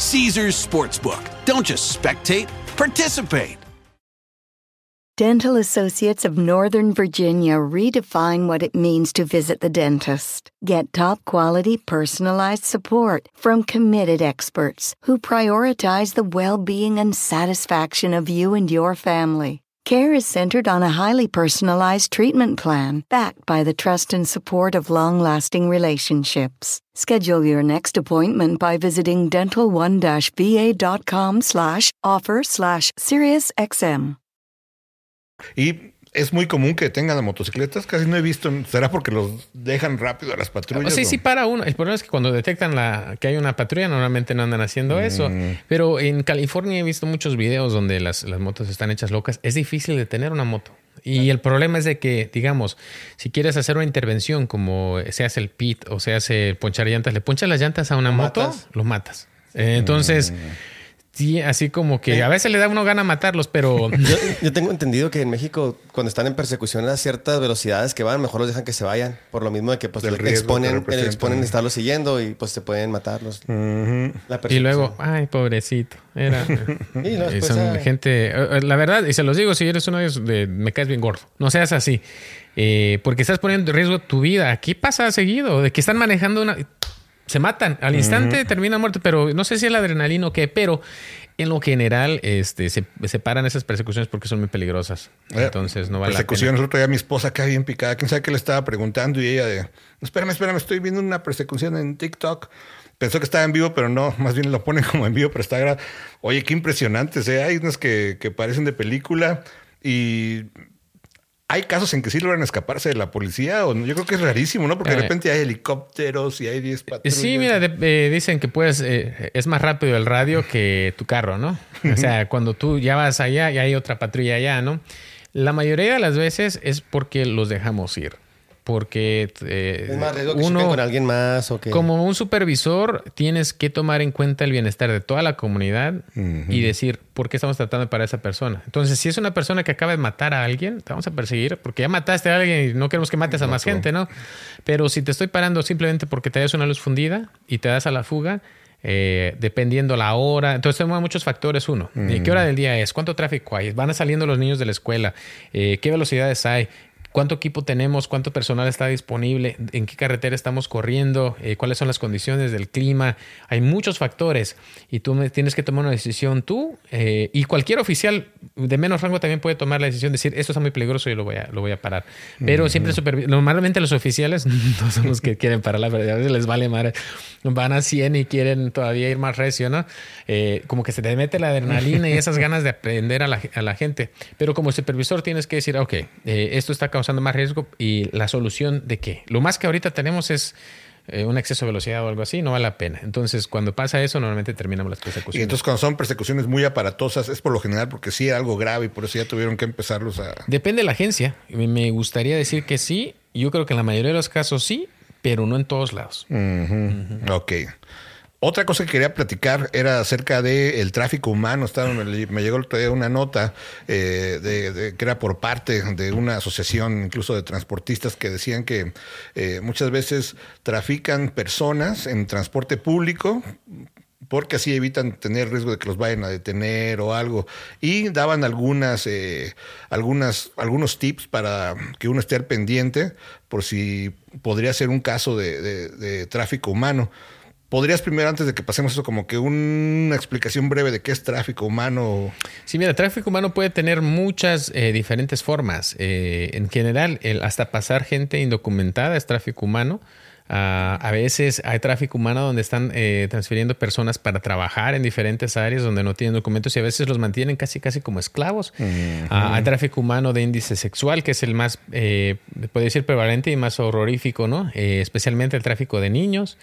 Caesars Sportsbook. Don't just spectate, participate. Dental Associates of Northern Virginia redefine what it means to visit the dentist. Get top quality personalized support from committed experts who prioritize the well being and satisfaction of you and your family. Care is centered on a highly personalized treatment plan backed by the trust and support of long lasting relationships. Schedule your next appointment by visiting dental1-va.com slash offer slash SiriusXM. Y es muy común que tengan motocicletas. Casi no he visto. ¿Será porque los dejan rápido a las patrullas? Sí, o- sí, para uno. El problema es que cuando detectan la, que hay una patrulla, normalmente no andan haciendo Mm. eso. Pero en California he visto muchos videos donde las, las motos están hechas locas. Es difícil detener una moto. Y el problema es de que, digamos, si quieres hacer una intervención como se hace el pit o se hace ponchar llantas, le ponchas las llantas a una moto, matas. lo matas. Eh, entonces, sí, así como que a veces le da uno gana matarlos, pero... (laughs) Yo, yo tengo entendido que en México, cuando están en persecución a ciertas velocidades que van, mejor los dejan que se vayan. Por lo mismo de que pues que exponen, exponen estarlos siguiendo y pues se pueden matarlos. La Y luego, ay, pobrecito. Era. (laughs) Y Y después, son ah, gente. eh, eh, La verdad, y se los digo, si eres uno de esos, de, me caes bien gordo. No seas así. Eh, porque estás poniendo en riesgo tu vida. Aquí pasa seguido, de que están manejando una. Se matan. Al instante terminan muertos, pero no sé si es la adrenalina o qué, pero en lo general este, se, se paran esas persecuciones porque son muy peligrosas. Eh, Entonces no vale la Persecuciones. pena. El otro día mi esposa acá bien picada. ¿Quién sabe qué le estaba preguntando? Y ella de... Espérame, espérame. Estoy viendo una persecución en TikTok. Pensó que estaba en vivo, pero no. Más bien lo ponen (laughs) como en vivo, pero está gra- Oye, qué impresionantes. ¿eh? Hay unas que, que parecen de película y... Hay casos en que sí logran escaparse de la policía o no? yo creo que es rarísimo, ¿no? Porque de Eh. repente hay helicópteros y hay 10 patrullas. Sí, mira, de- eh, dicen que puedes, eh, es más rápido el radio (laughs) que tu carro, ¿no? O sea, cuando tú ya vas allá y hay otra patrulla allá, ¿no? La mayoría de las veces es porque los dejamos ir. Porque eh, es más riesgo que uno, con alguien más o que... como un supervisor, tienes que tomar en cuenta el bienestar de toda la comunidad y decir por qué estamos tratando para esa persona. Entonces, si es una persona que acaba de matar a alguien, te vamos a perseguir porque ya mataste a alguien y no queremos que mates a más gente, ¿no? Pero si te estoy parando simplemente porque te das una luz fundida y te das a la fuga, eh, dependiendo la hora. Entonces, tenemos muchos factores. Uno, ¿qué hora del día es? ¿Cuánto tráfico hay? ¿Van saliendo los niños de la escuela? Eh, ¿Qué velocidades hay? ¿Cuánto equipo tenemos? ¿Cuánto personal está disponible? ¿En qué carretera estamos corriendo? Eh, ¿Cuáles son las condiciones del clima? Hay muchos factores y tú tienes que tomar una decisión tú eh, y cualquier oficial de menos rango también puede tomar la decisión de decir esto está muy peligroso y lo voy a, lo voy a parar. Pero siempre supervi- normalmente los oficiales (laughs) no son los que quieren parar la verdad, a veces les vale madre. Van a 100 y quieren todavía ir más recio, ¿no? Eh, como que se te mete la adrenalina y esas ganas de aprender a la, a la gente. Pero como supervisor tienes que decir, ok, eh, esto está causando más riesgo y la solución de qué. Lo más que ahorita tenemos es eh, un exceso de velocidad o algo así, no vale la pena. Entonces, cuando pasa eso, normalmente terminamos las Y persecuciones. entonces cuando son persecuciones muy aparatosas es por lo general porque sí era algo grave y por eso ya tuvieron que empezarlos a... Depende de la agencia. Me- gustaría decir que sí. Yo creo que en la mayoría de los casos sí, pero no en todos lados. Ujú. Ok. Otra cosa que quería platicar era acerca del tráfico humano. Me, llegó una nota eh, de, de- que era por parte de una asociación incluso de transportistas que decían que eh, muchas veces trafican personas en transporte público porque así evitan tener riesgo de que los vayan a detener o algo. Y daban algunas, eh, algunas, algunos tips para que uno esté al pendiente por si podría ser un caso de, de- de tráfico humano. ¿Podrías primero, antes de que pasemos eso, como que una explicación breve de qué es tráfico humano? Sí, mira, tráfico humano puede tener muchas eh, diferentes formas. Eh, en general, el hasta pasar gente indocumentada es tráfico humano. Ah, a veces hay tráfico humano donde están eh, transfiriendo personas para trabajar en diferentes áreas donde no tienen documentos y a veces los mantienen casi casi como esclavos. Ah, hay tráfico humano de índice sexual, que es el más, eh, puede decir, prevalente y más horrorífico, ¿no? Eh, especialmente el tráfico de niños.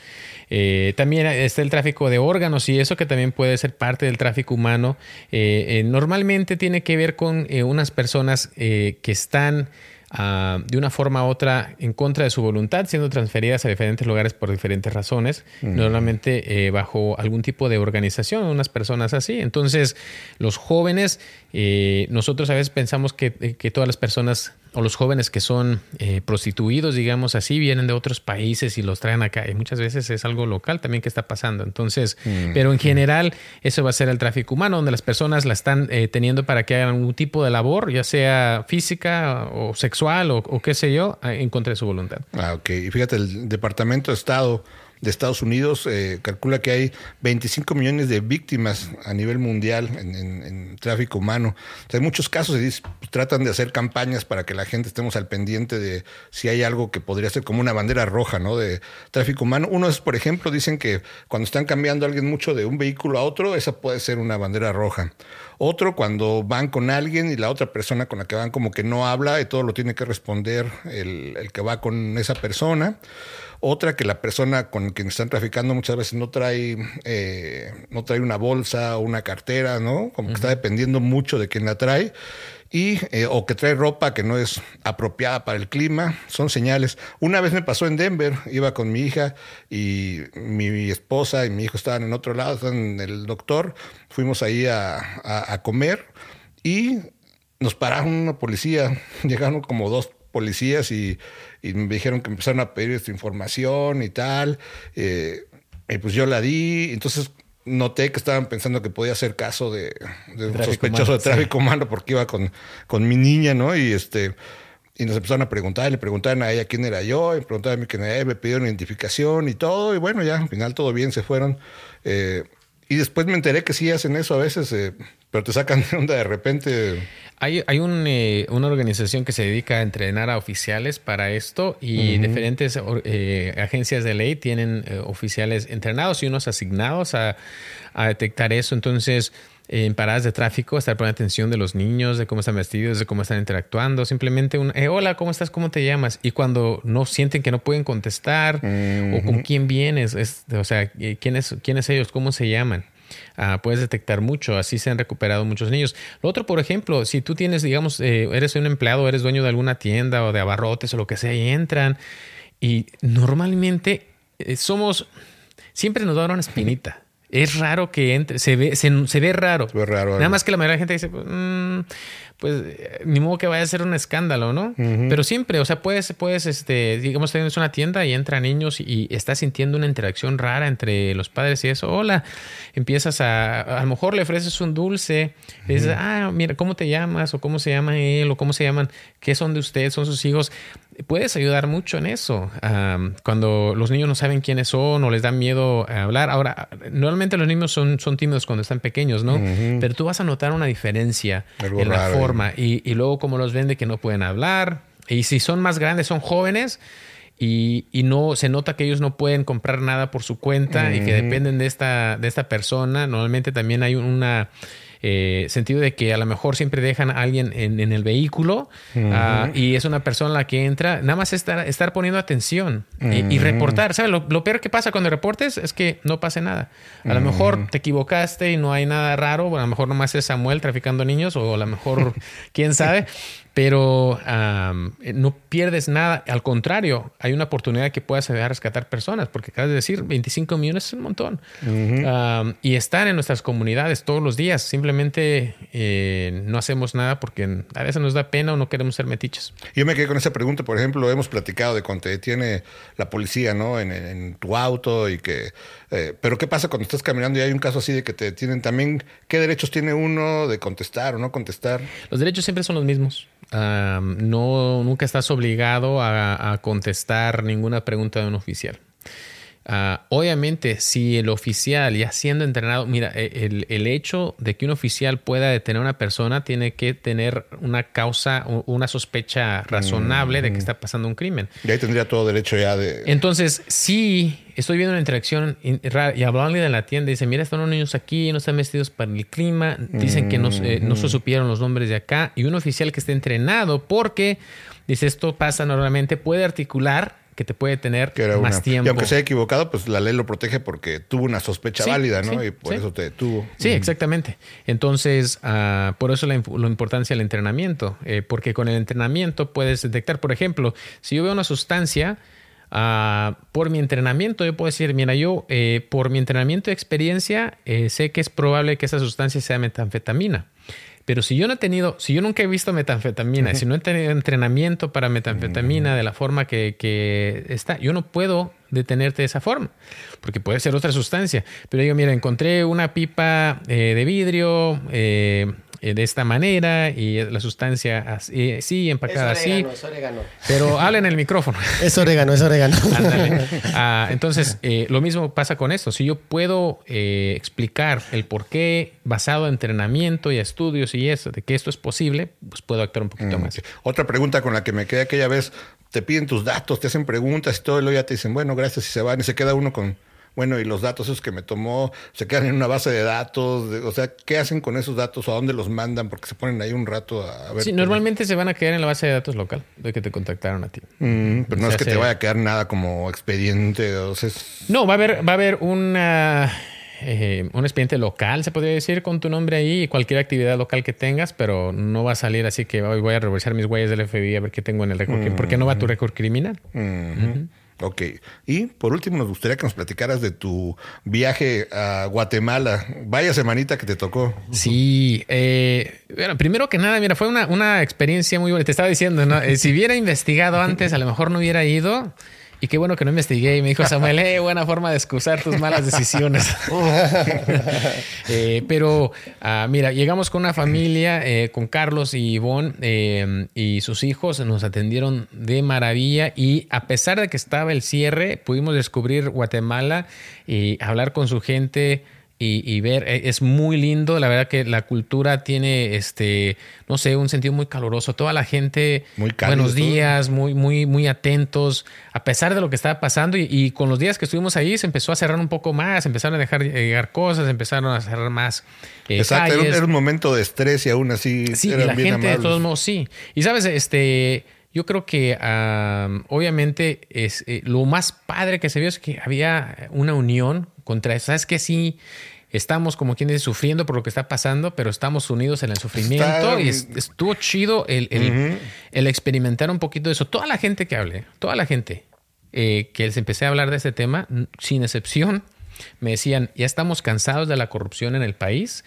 también está el tráfico de órganos y eso que también puede ser parte del tráfico humano. normalmente tiene que ver con unas personas que están Ah, de una forma u otra en contra de su voluntad, siendo transferidas a diferentes lugares por diferentes razones, normalmente eh, bajo algún tipo de organización, unas personas así. Entonces, los jóvenes, eh, nosotros a veces pensamos que, que todas las personas o los jóvenes que son eh, prostituidos, digamos así, vienen de otros países y los traen acá. Y muchas veces es algo local también que está pasando. Entonces, mm. pero en general, eso va a ser el tráfico humano, donde las personas la están eh, teniendo para que hagan algún tipo de labor, ya sea física o sexual o, o qué sé yo, en contra de su voluntad. Ah, ok. Y fíjate, el Departamento de Estado de Estados Unidos eh, calcula que hay 25 millones de víctimas a nivel mundial en, tráfico humano. hay muchos casos y pues, tratan de hacer campañas para que la gente estemos al pendiente de si hay algo que podría ser como una bandera roja ¿no? de tráfico humano. Uno es, por ejemplo, dicen que cuando están cambiando a alguien mucho de un vehículo a otro, esa puede ser una bandera roja. Otro, cuando van con alguien y la otra persona con la que van como que no habla y todo lo tiene que responder el, el que va con esa persona. Otra que la persona con quien están traficando muchas veces no trae, eh, no trae una bolsa o una cartera, ¿no? Como que está dependiendo mucho de quien la trae. Y, eh, o que trae ropa que no es apropiada para el clima, son señales. Una vez me pasó en Denver, iba con mi hija y mi, esposa y mi hijo estaban en otro lado, estaban en el doctor, fuimos ahí a, comer y nos pararon una policía, (laughs) llegaron como dos policías y, me dijeron que empezaron a pedir esta información y tal. Eh, y pues yo la di. Entonces noté que estaban pensando que podía ser caso de, un sospechoso de tráfico humano porque iba con, con mi niña, ¿no? Y este y nos empezaron a preguntar, le preguntaban a ella quién era yo, y preguntaban a mí quién era ella, me pidieron identificación y todo, y bueno, ya al final todo bien, se fueron. Eh, y después me enteré que sí hacen eso a veces, eh, pero te sacan de onda de repente. Hay, hay eh, una organización que se dedica a entrenar a oficiales para esto y diferentes eh, agencias de ley tienen oficiales entrenados y unos asignados a, a detectar eso. Entonces, en paradas de tráfico, estar poniendo atención de los niños, de cómo están vestidos, de cómo están interactuando. Simplemente un, hola, ¿cómo estás? ¿Cómo te llamas? Y cuando no sienten que no pueden contestar o con quién vienes, es, o sea, ¿quiénes, ¿quiénes ellos? ¿Cómo se llaman? Ah, puedes detectar mucho, así se han recuperado muchos niños. Lo otro, por ejemplo, si tú tienes, digamos, eh, eres un empleado, eres dueño de alguna tienda o de abarrotes o lo que sea, y entran y normalmente eh, somos, siempre nos da una espinita. Es raro que entre, se ve, se, ve raro. Se ve raro. Nada más que la mayoría de la gente dice, pues, mm, pues ni modo que vaya a ser un escándalo, ¿no? Pero siempre, o sea, puedes, puedes, este, digamos, tienes una tienda y entran niños y, estás sintiendo una interacción rara entre los padres y eso. Hola, empiezas a, a lo mejor le ofreces un dulce, le dices, ah, mira, ¿cómo te llamas? O cómo se llama él, o cómo se llaman, qué son de ustedes, son sus hijos. Puedes ayudar mucho en eso. cuando los niños no saben quiénes son o les da miedo hablar. Ahora, normalmente los niños son, son tímidos cuando están pequeños, ¿no? Pero tú vas a notar una diferencia en la forma y, luego como los ven de que no pueden hablar. Y si son más grandes, son jóvenes. Y, no se nota que ellos no pueden comprar nada por su cuenta y que dependen de esta, de esta persona. Normalmente también hay una eh, sentido de que a lo mejor siempre dejan a alguien en, el vehículo ah, y es una persona la que entra. Nada más estar, estar poniendo atención y, reportar. ¿Sabes? Lo, lo, peor que pasa cuando reportes es que no pase nada. A lo mejor te equivocaste y no hay nada raro. a lo mejor nomás es Samuel traficando niños o a lo mejor, (laughs) quién sabe pero no pierdes nada. Al contrario, hay una oportunidad que puedas ayudar a rescatar personas, porque acabas de decir 25 millones es un montón. y están en nuestras comunidades todos los días. Simplemente eh, no hacemos nada porque a veces nos da pena o no queremos ser metiches. Yo me quedé con esa pregunta, por ejemplo, hemos platicado de cuando te detiene la policía ¿no? en, tu auto y que... Eh, pero ¿qué pasa cuando estás caminando y hay un caso así de que te detienen también? ¿Qué derechos tiene uno de contestar o no contestar? Los derechos siempre son los mismos no, nunca estás obligado a, contestar ninguna pregunta de un oficial. Ah, obviamente, si el oficial ya siendo entrenado, mira, e, el, el, hecho de que un oficial pueda detener a una persona tiene que tener una causa, una sospecha razonable de que está pasando un crimen. Y ahí tendría todo derecho ya de... Entonces, si estoy viendo una interacción y hablarle de la tienda, dice, mira, están unos niños aquí, no están vestidos para el clima, dicen que no, eh, no se supieron los nombres de acá, y un oficial que esté entrenado porque, dice, esto pasa normalmente, puede articular que te puede tener más tiempo. Y aunque sea equivocado, pues la ley lo protege porque tuvo una sospecha válida, ¿no? y por eso te detuvo. Sí, exactamente. Entonces, uh, por eso la, la, importancia del entrenamiento, eh, porque con el entrenamiento puedes detectar, por ejemplo, si yo veo una sustancia, uh, por mi entrenamiento, yo puedo decir, mira, yo eh, por mi entrenamiento y experiencia eh, sé que es probable que esa sustancia sea metanfetamina. Pero si yo no he tenido, si yo nunca he visto metanfetamina, si no he tenido entrenamiento para metanfetamina de la forma que, que, está, yo no puedo detenerte de esa forma, porque puede ser otra sustancia. Pero digo, mira, encontré una pipa eh, de vidrio, de esta manera y la sustancia así, sí, empacada es orégano, así. Es orégano. Pero habla en el micrófono. (laughs) Es orégano, es orégano. Ah, entonces, eh, lo mismo pasa con esto. Si yo puedo eh, explicar el por qué, basado en entrenamiento y estudios y eso, de que esto es posible, pues puedo actuar un poquito Mm, más. Otra pregunta con la que me quedé aquella vez, te piden tus datos, te hacen preguntas y todo, y luego ya te dicen, bueno, gracias y se van, y se queda uno con, bueno, y los datos esos que me tomó, se quedan en una base de datos, de- o sea, ¿qué hacen con esos datos o a dónde los mandan? Porque se ponen ahí un rato a, a ver. Sí, normalmente se van a quedar en la base de datos local de que te contactaron a ti. Mm, pero no es que te vaya a quedar nada como expediente, o sea, es- No, va a haber, va a haber una, eh, un expediente local, se podría decir, con tu nombre ahí y cualquier actividad local que tengas, pero no va a salir así que hoy voy a revisar mis huellas del FBI a ver qué tengo en el récord, porque no va tu récord criminal. Ujú. Ok. Y por último, nos gustaría que nos platicaras de tu viaje a Guatemala. Vaya semanita que te tocó. Sí, eh, bueno, primero que nada, mira, fue una, una experiencia muy buena. Te estaba diciendo, ¿no? Eh, si hubiera investigado antes, a lo mejor no hubiera ido. Y qué bueno que no investigué. Y me dijo Samuel, eh, buena forma de excusar tus malas decisiones. (laughs) Eh, pero ah, mira, llegamos con una familia, eh, con Carlos y Ivonne eh, y sus hijos, nos atendieron de maravilla y a pesar de que estaba el cierre, pudimos descubrir Guatemala y hablar con su gente. Y, y ver, eh, es muy lindo, la verdad que la cultura tiene, este, no sé, un sentido muy caluroso, toda la gente, Muy cálido buenos todo. días, muy, muy, muy atentos, a pesar de lo que estaba pasando. Y, y con los días que estuvimos ahí, se empezó a cerrar un poco más, empezaron a dejar llegar cosas, empezaron a cerrar más eh, Exacto, era un, calles. era un momento de estrés y aún así Sí, y eran la bien gente de amables. todos modos sí. Y sabes, este, yo creo que am, obviamente es eh, lo más padre que se vio es que había una unión contra eso. ¿Sabes que Sí, estamos como quien dice sufriendo por lo que está pasando, pero estamos unidos en el sufrimiento Está- y es- estuvo chido el, el- el experimentar un poquito de eso. Toda la gente que hablé, toda la gente eh, que les empecé a hablar de este tema, sin excepción, me decían, ya estamos cansados de la corrupción en el país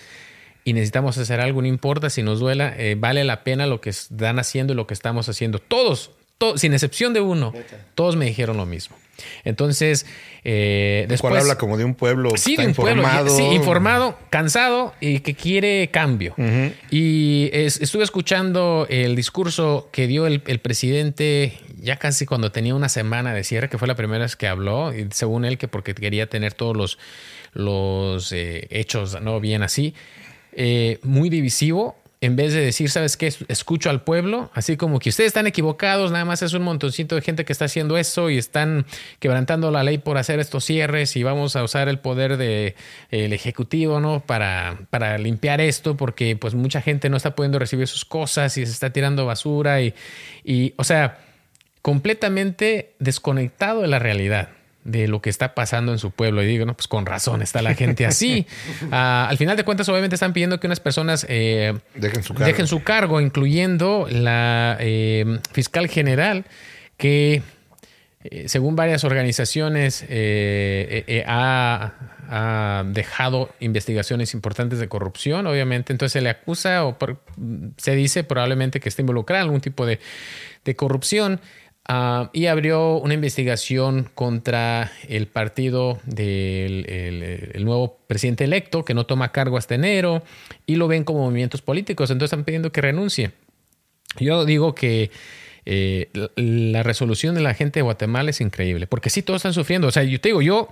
y necesitamos hacer algo, no importa si nos duela, eh, vale la pena lo que están haciendo y lo que estamos haciendo. Todos, to- sin excepción de uno, todos me dijeron lo mismo. Entonces, eh, Cual después... habla como de un pueblo Sí, está de un pueblo. informado. Sí, informado, cansado y que quiere cambio. Y es- estuve escuchando el discurso que dio el, el presidente ya casi cuando tenía una semana de cierre, que fue la primera vez que habló, y según él que porque quería tener todos los, los eh, hechos no bien así, eh, muy divisivo. En vez de decir, ¿sabes qué? Escucho al pueblo, así como que ustedes están equivocados, nada más es un montoncito de gente que está haciendo eso y están quebrantando la ley por hacer estos cierres y vamos a usar el poder del ejecutivo, ¿no? Para, para limpiar esto, porque pues mucha gente no está pudiendo recibir sus cosas y se está tirando basura y, y o sea, completamente desconectado de la realidad de lo que está pasando en su pueblo. Y digo, no, pues con razón está la gente así. (laughs) Ah, al final de cuentas, obviamente están pidiendo que unas personas eh, Dejen su cargo. dejen su cargo, incluyendo la eh, fiscal general, que eh, según varias organizaciones eh, ha, ha dejado investigaciones importantes de corrupción, obviamente. Entonces se le acusa o por- se dice probablemente que está involucrada en algún tipo de, de corrupción. Ah, y abrió una investigación contra el partido del el- el nuevo presidente electo, que no toma cargo hasta enero, y lo ven como movimientos políticos. Entonces están pidiendo que renuncie. Yo digo que eh, la, la resolución de la gente de Guatemala es increíble, porque sí, todos están sufriendo. O sea, yo te digo, yo,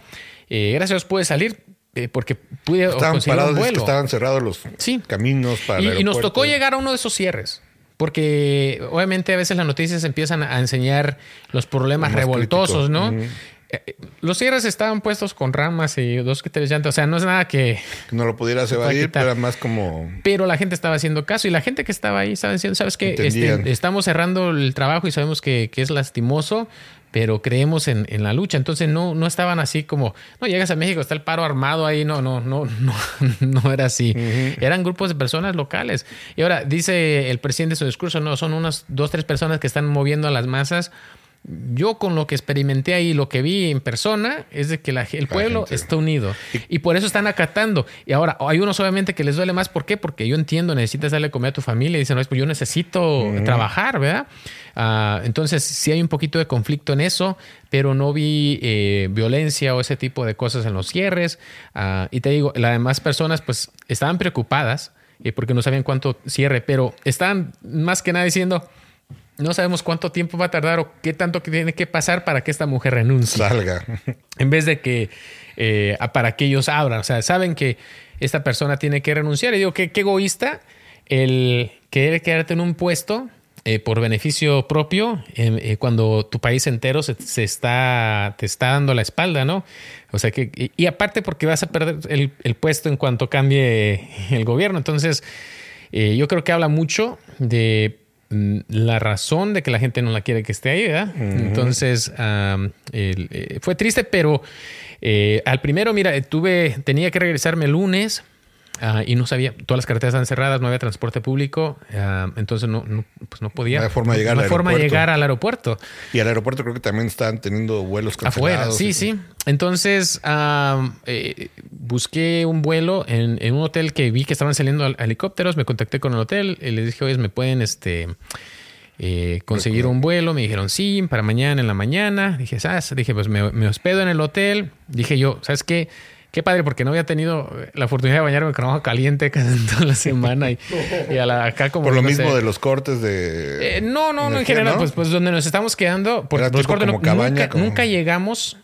eh, gracias a Dios, pude salir eh, porque pude Estaban conseguir parados, un dices que vuelo. estaban cerrados los Sí. caminos para el Y, y nos tocó llegar a uno de esos cierres. Porque obviamente a veces las noticias empiezan a enseñar los problemas más revoltosos, crítico. ¿no? Eh, Los cierres estaban puestos con ramas y dos que tres llantas. O sea, no es nada que... No lo pudieras (laughs) evadir, pero era más como... Pero la gente estaba haciendo caso y la gente que estaba ahí estaba diciendo, ¿sabes qué? Este, estamos cerrando el trabajo y sabemos que, que es lastimoso, pero creemos en, en la lucha. Entonces no, no estaban así como, no, llegas a México, está el paro armado ahí. No, no, no, (laughs) no, no era así. Eran grupos de personas locales. Y ahora dice el presidente en su discurso, no, son unas dos, tres personas que están moviendo a las masas. Yo con lo que experimenté ahí, lo que vi en persona, es de que la- el pueblo está unido. Y por eso están acatando. Y ahora, hay unos obviamente que les duele más. ¿Por qué? Porque yo entiendo, necesitas darle comida a tu familia. Y dicen, no, es pues yo necesito trabajar, ¿verdad? Ah, entonces, sí hay un poquito de conflicto en eso, pero no vi eh, violencia o ese tipo de cosas en los cierres. Ah, y te digo, las demás personas pues estaban preocupadas eh, porque no sabían cuánto cierre, pero estaban más que nada diciendo... No sabemos cuánto tiempo va a tardar o qué tanto tiene que pasar para que esta mujer renuncie Salga. en vez de que eh, para que ellos abran. O sea, saben que esta persona tiene que renunciar. Y digo, qué, qué egoísta el querer quedarte en un puesto eh, por beneficio propio eh, eh, cuando tu país entero se, se está, te está dando la espalda, ¿no? O sea que, y, y aparte porque vas a perder el, el puesto en cuanto cambie el gobierno. Entonces, yo creo que habla mucho de la razón de que la gente no la quiere que esté ahí, ¿verdad? Entonces, eh, fue triste, pero eh, al primero, mira, eh, tuve, tenía que regresarme el lunes ah, y no sabía, todas las carreteras están cerradas, no había transporte público, ah, entonces no, no, pues no podía. No había forma de llegar no al forma aeropuerto. llegar al aeropuerto. Y al aeropuerto creo que también están teniendo vuelos Afuera, cancelados. sí, y- sí. Entonces eh, busqué un vuelo en, en un hotel que vi que estaban saliendo al- helicópteros. Me contacté con el hotel y les dije, oye, ¿me pueden este, eh, conseguir un vuelo? Me dijeron, sí, para mañana en la mañana. Dije, ¿sabes? Dije, pues me, me hospedo en el hotel. Dije yo, ¿sabes qué? Qué padre, porque no había tenido la oportunidad de bañarme con agua caliente (laughs) toda la semana. Y, y a la, acá como... Por lo no mismo sé, de los cortes de... eh, no, no, no, en general, ¿no? pues, pues donde nos estamos quedando, por Era los cortes, como no- cabaña, nunca, como- nunca llegamos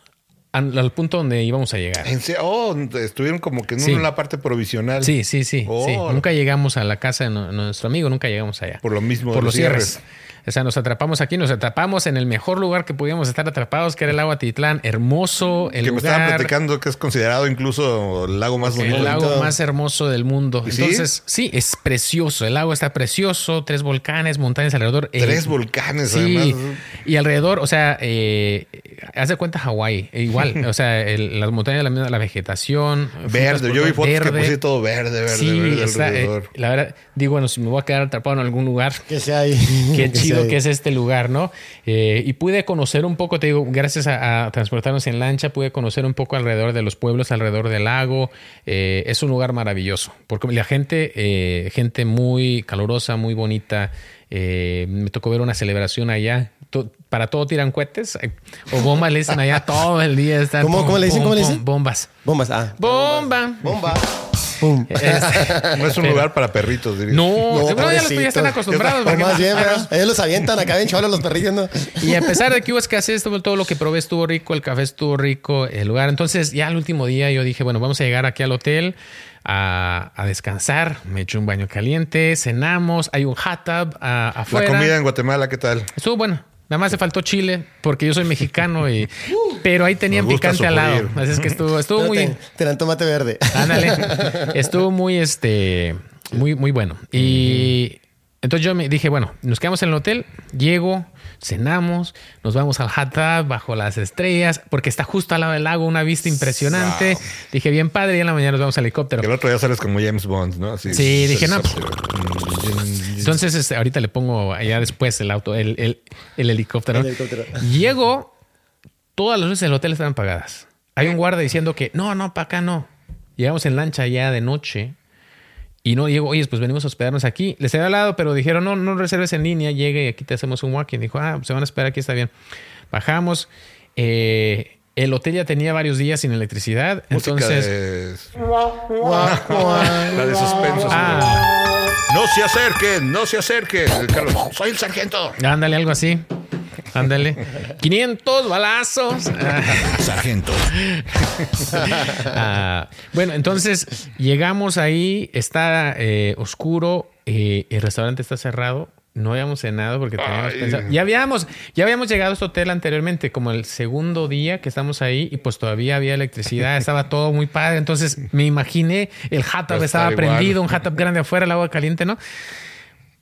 al, punto donde íbamos a llegar. Oh, estuvieron como que en Sí. una parte provisional. Sí, sí, sí, sí. Oh. Nunca llegamos a la casa de nu- nuestro amigo, nunca llegamos allá. Por lo mismo Por los los cierres. cierres. O sea, nos atrapamos aquí, nos atrapamos en el mejor lugar que podíamos estar atrapados, que era el agua Titlán. Hermoso el que me estaban lugar. platicando que es considerado incluso el lago más bonito. El lago más hermoso del mundo. Entonces, sí? es precioso. El lago está precioso. Tres volcanes, montañas alrededor. El- Tres volcanes, Sí, además. y alrededor, o sea, eh, haz de cuenta Hawái, e igual, (laughs) o sea, el- las montañas, la, misma- la vegetación. Verde. Yo vi fotos que verde. pusiste todo verde, verde, Sí, verde está, eh, alrededor. la verdad, digo, bueno, si me voy a quedar atrapado en algún lugar, Que sea ahí. qué (laughs) Que sea chido que es este lugar, ¿no? Eh, y pude conocer un poco, te digo, gracias a, a transportarnos en lancha, pude conocer un poco alrededor de los pueblos, alrededor del lago. Eh, es un lugar maravilloso, porque la gente, eh, gente muy calurosa, muy bonita. Eh, me tocó ver una celebración allá. To- para todo tiran cohetes eh, o bombas le dicen allá todo el día. Están ¿Cómo- cómo le dicen? ¿Cómo le dicen? Bombas. Bombas, ah. Bomba. Bomba. Pum. (laughs) Es- No es un Pero- lugar para perritos, diría. no, No, ya los ya están acostumbrados. Más bien, ¿verdad? Ellos los avientan acá bien cholos los perrillos, ¿no? Y a pesar de que hubo escasez, todo, todo lo que probé estuvo rico, el café estuvo rico, el lugar. Entonces, ya el último día yo dije, bueno, vamos a llegar aquí al hotel a, a descansar. Me eché un baño caliente, cenamos, hay un hot tub ah, La afuera. comida en Guatemala, ¿qué tal? Estuvo bueno. Nada más se faltó chile porque yo soy mexicano y pero ahí tenían picante al lado. Así es que estuvo estuvo Pero muy te, te dan tomate verde. Ándale. (laughs) Estuvo muy, este, muy, muy bueno. Y entonces yo me dije, bueno, nos quedamos en el hotel, llego, cenamos, nos vamos al hot tub bajo las estrellas, porque está justo al lado del lago, una vista impresionante. Dije, bien padre, y en la mañana nos vamos al helicóptero. El otro día sales como James Bond, ¿no? Así, Sí, dije, no, Mm, Entonces, este, ahorita le pongo allá después el auto, el, el- el helicóptero. El helicóptero. Llego, todas las luces del hotel estaban apagadas. Hay un guarda diciendo que no, no, para acá no. Llegamos en lancha ya de noche y no llego, oye, pues venimos a hospedarnos aquí. Les había hablado, pero dijeron, no, no reserves en línea, llegue y aquí te hacemos un walk-in. Dijo, ah, se van a esperar aquí, está bien. Bajamos. eh, El hotel ya tenía varios días sin electricidad. Música entonces. de- La de suspenso. Ah, No se acerquen, no se acerquen. Carlos, soy el sargento. ándale, algo así. Ándale. 500 balazos. Sargento. (laughs) Ah, bueno, entonces llegamos ahí, está eh, oscuro, eh, el restaurante está cerrado. No habíamos cenado porque teníamos Ay. pensado. Ya habíamos, ya habíamos llegado a este hotel anteriormente, como el segundo día que estamos ahí, y pues todavía había electricidad, (laughs) estaba todo muy padre. Entonces me imaginé el hot tub estaba igual. prendido, un hot tub grande afuera, el agua caliente, ¿no?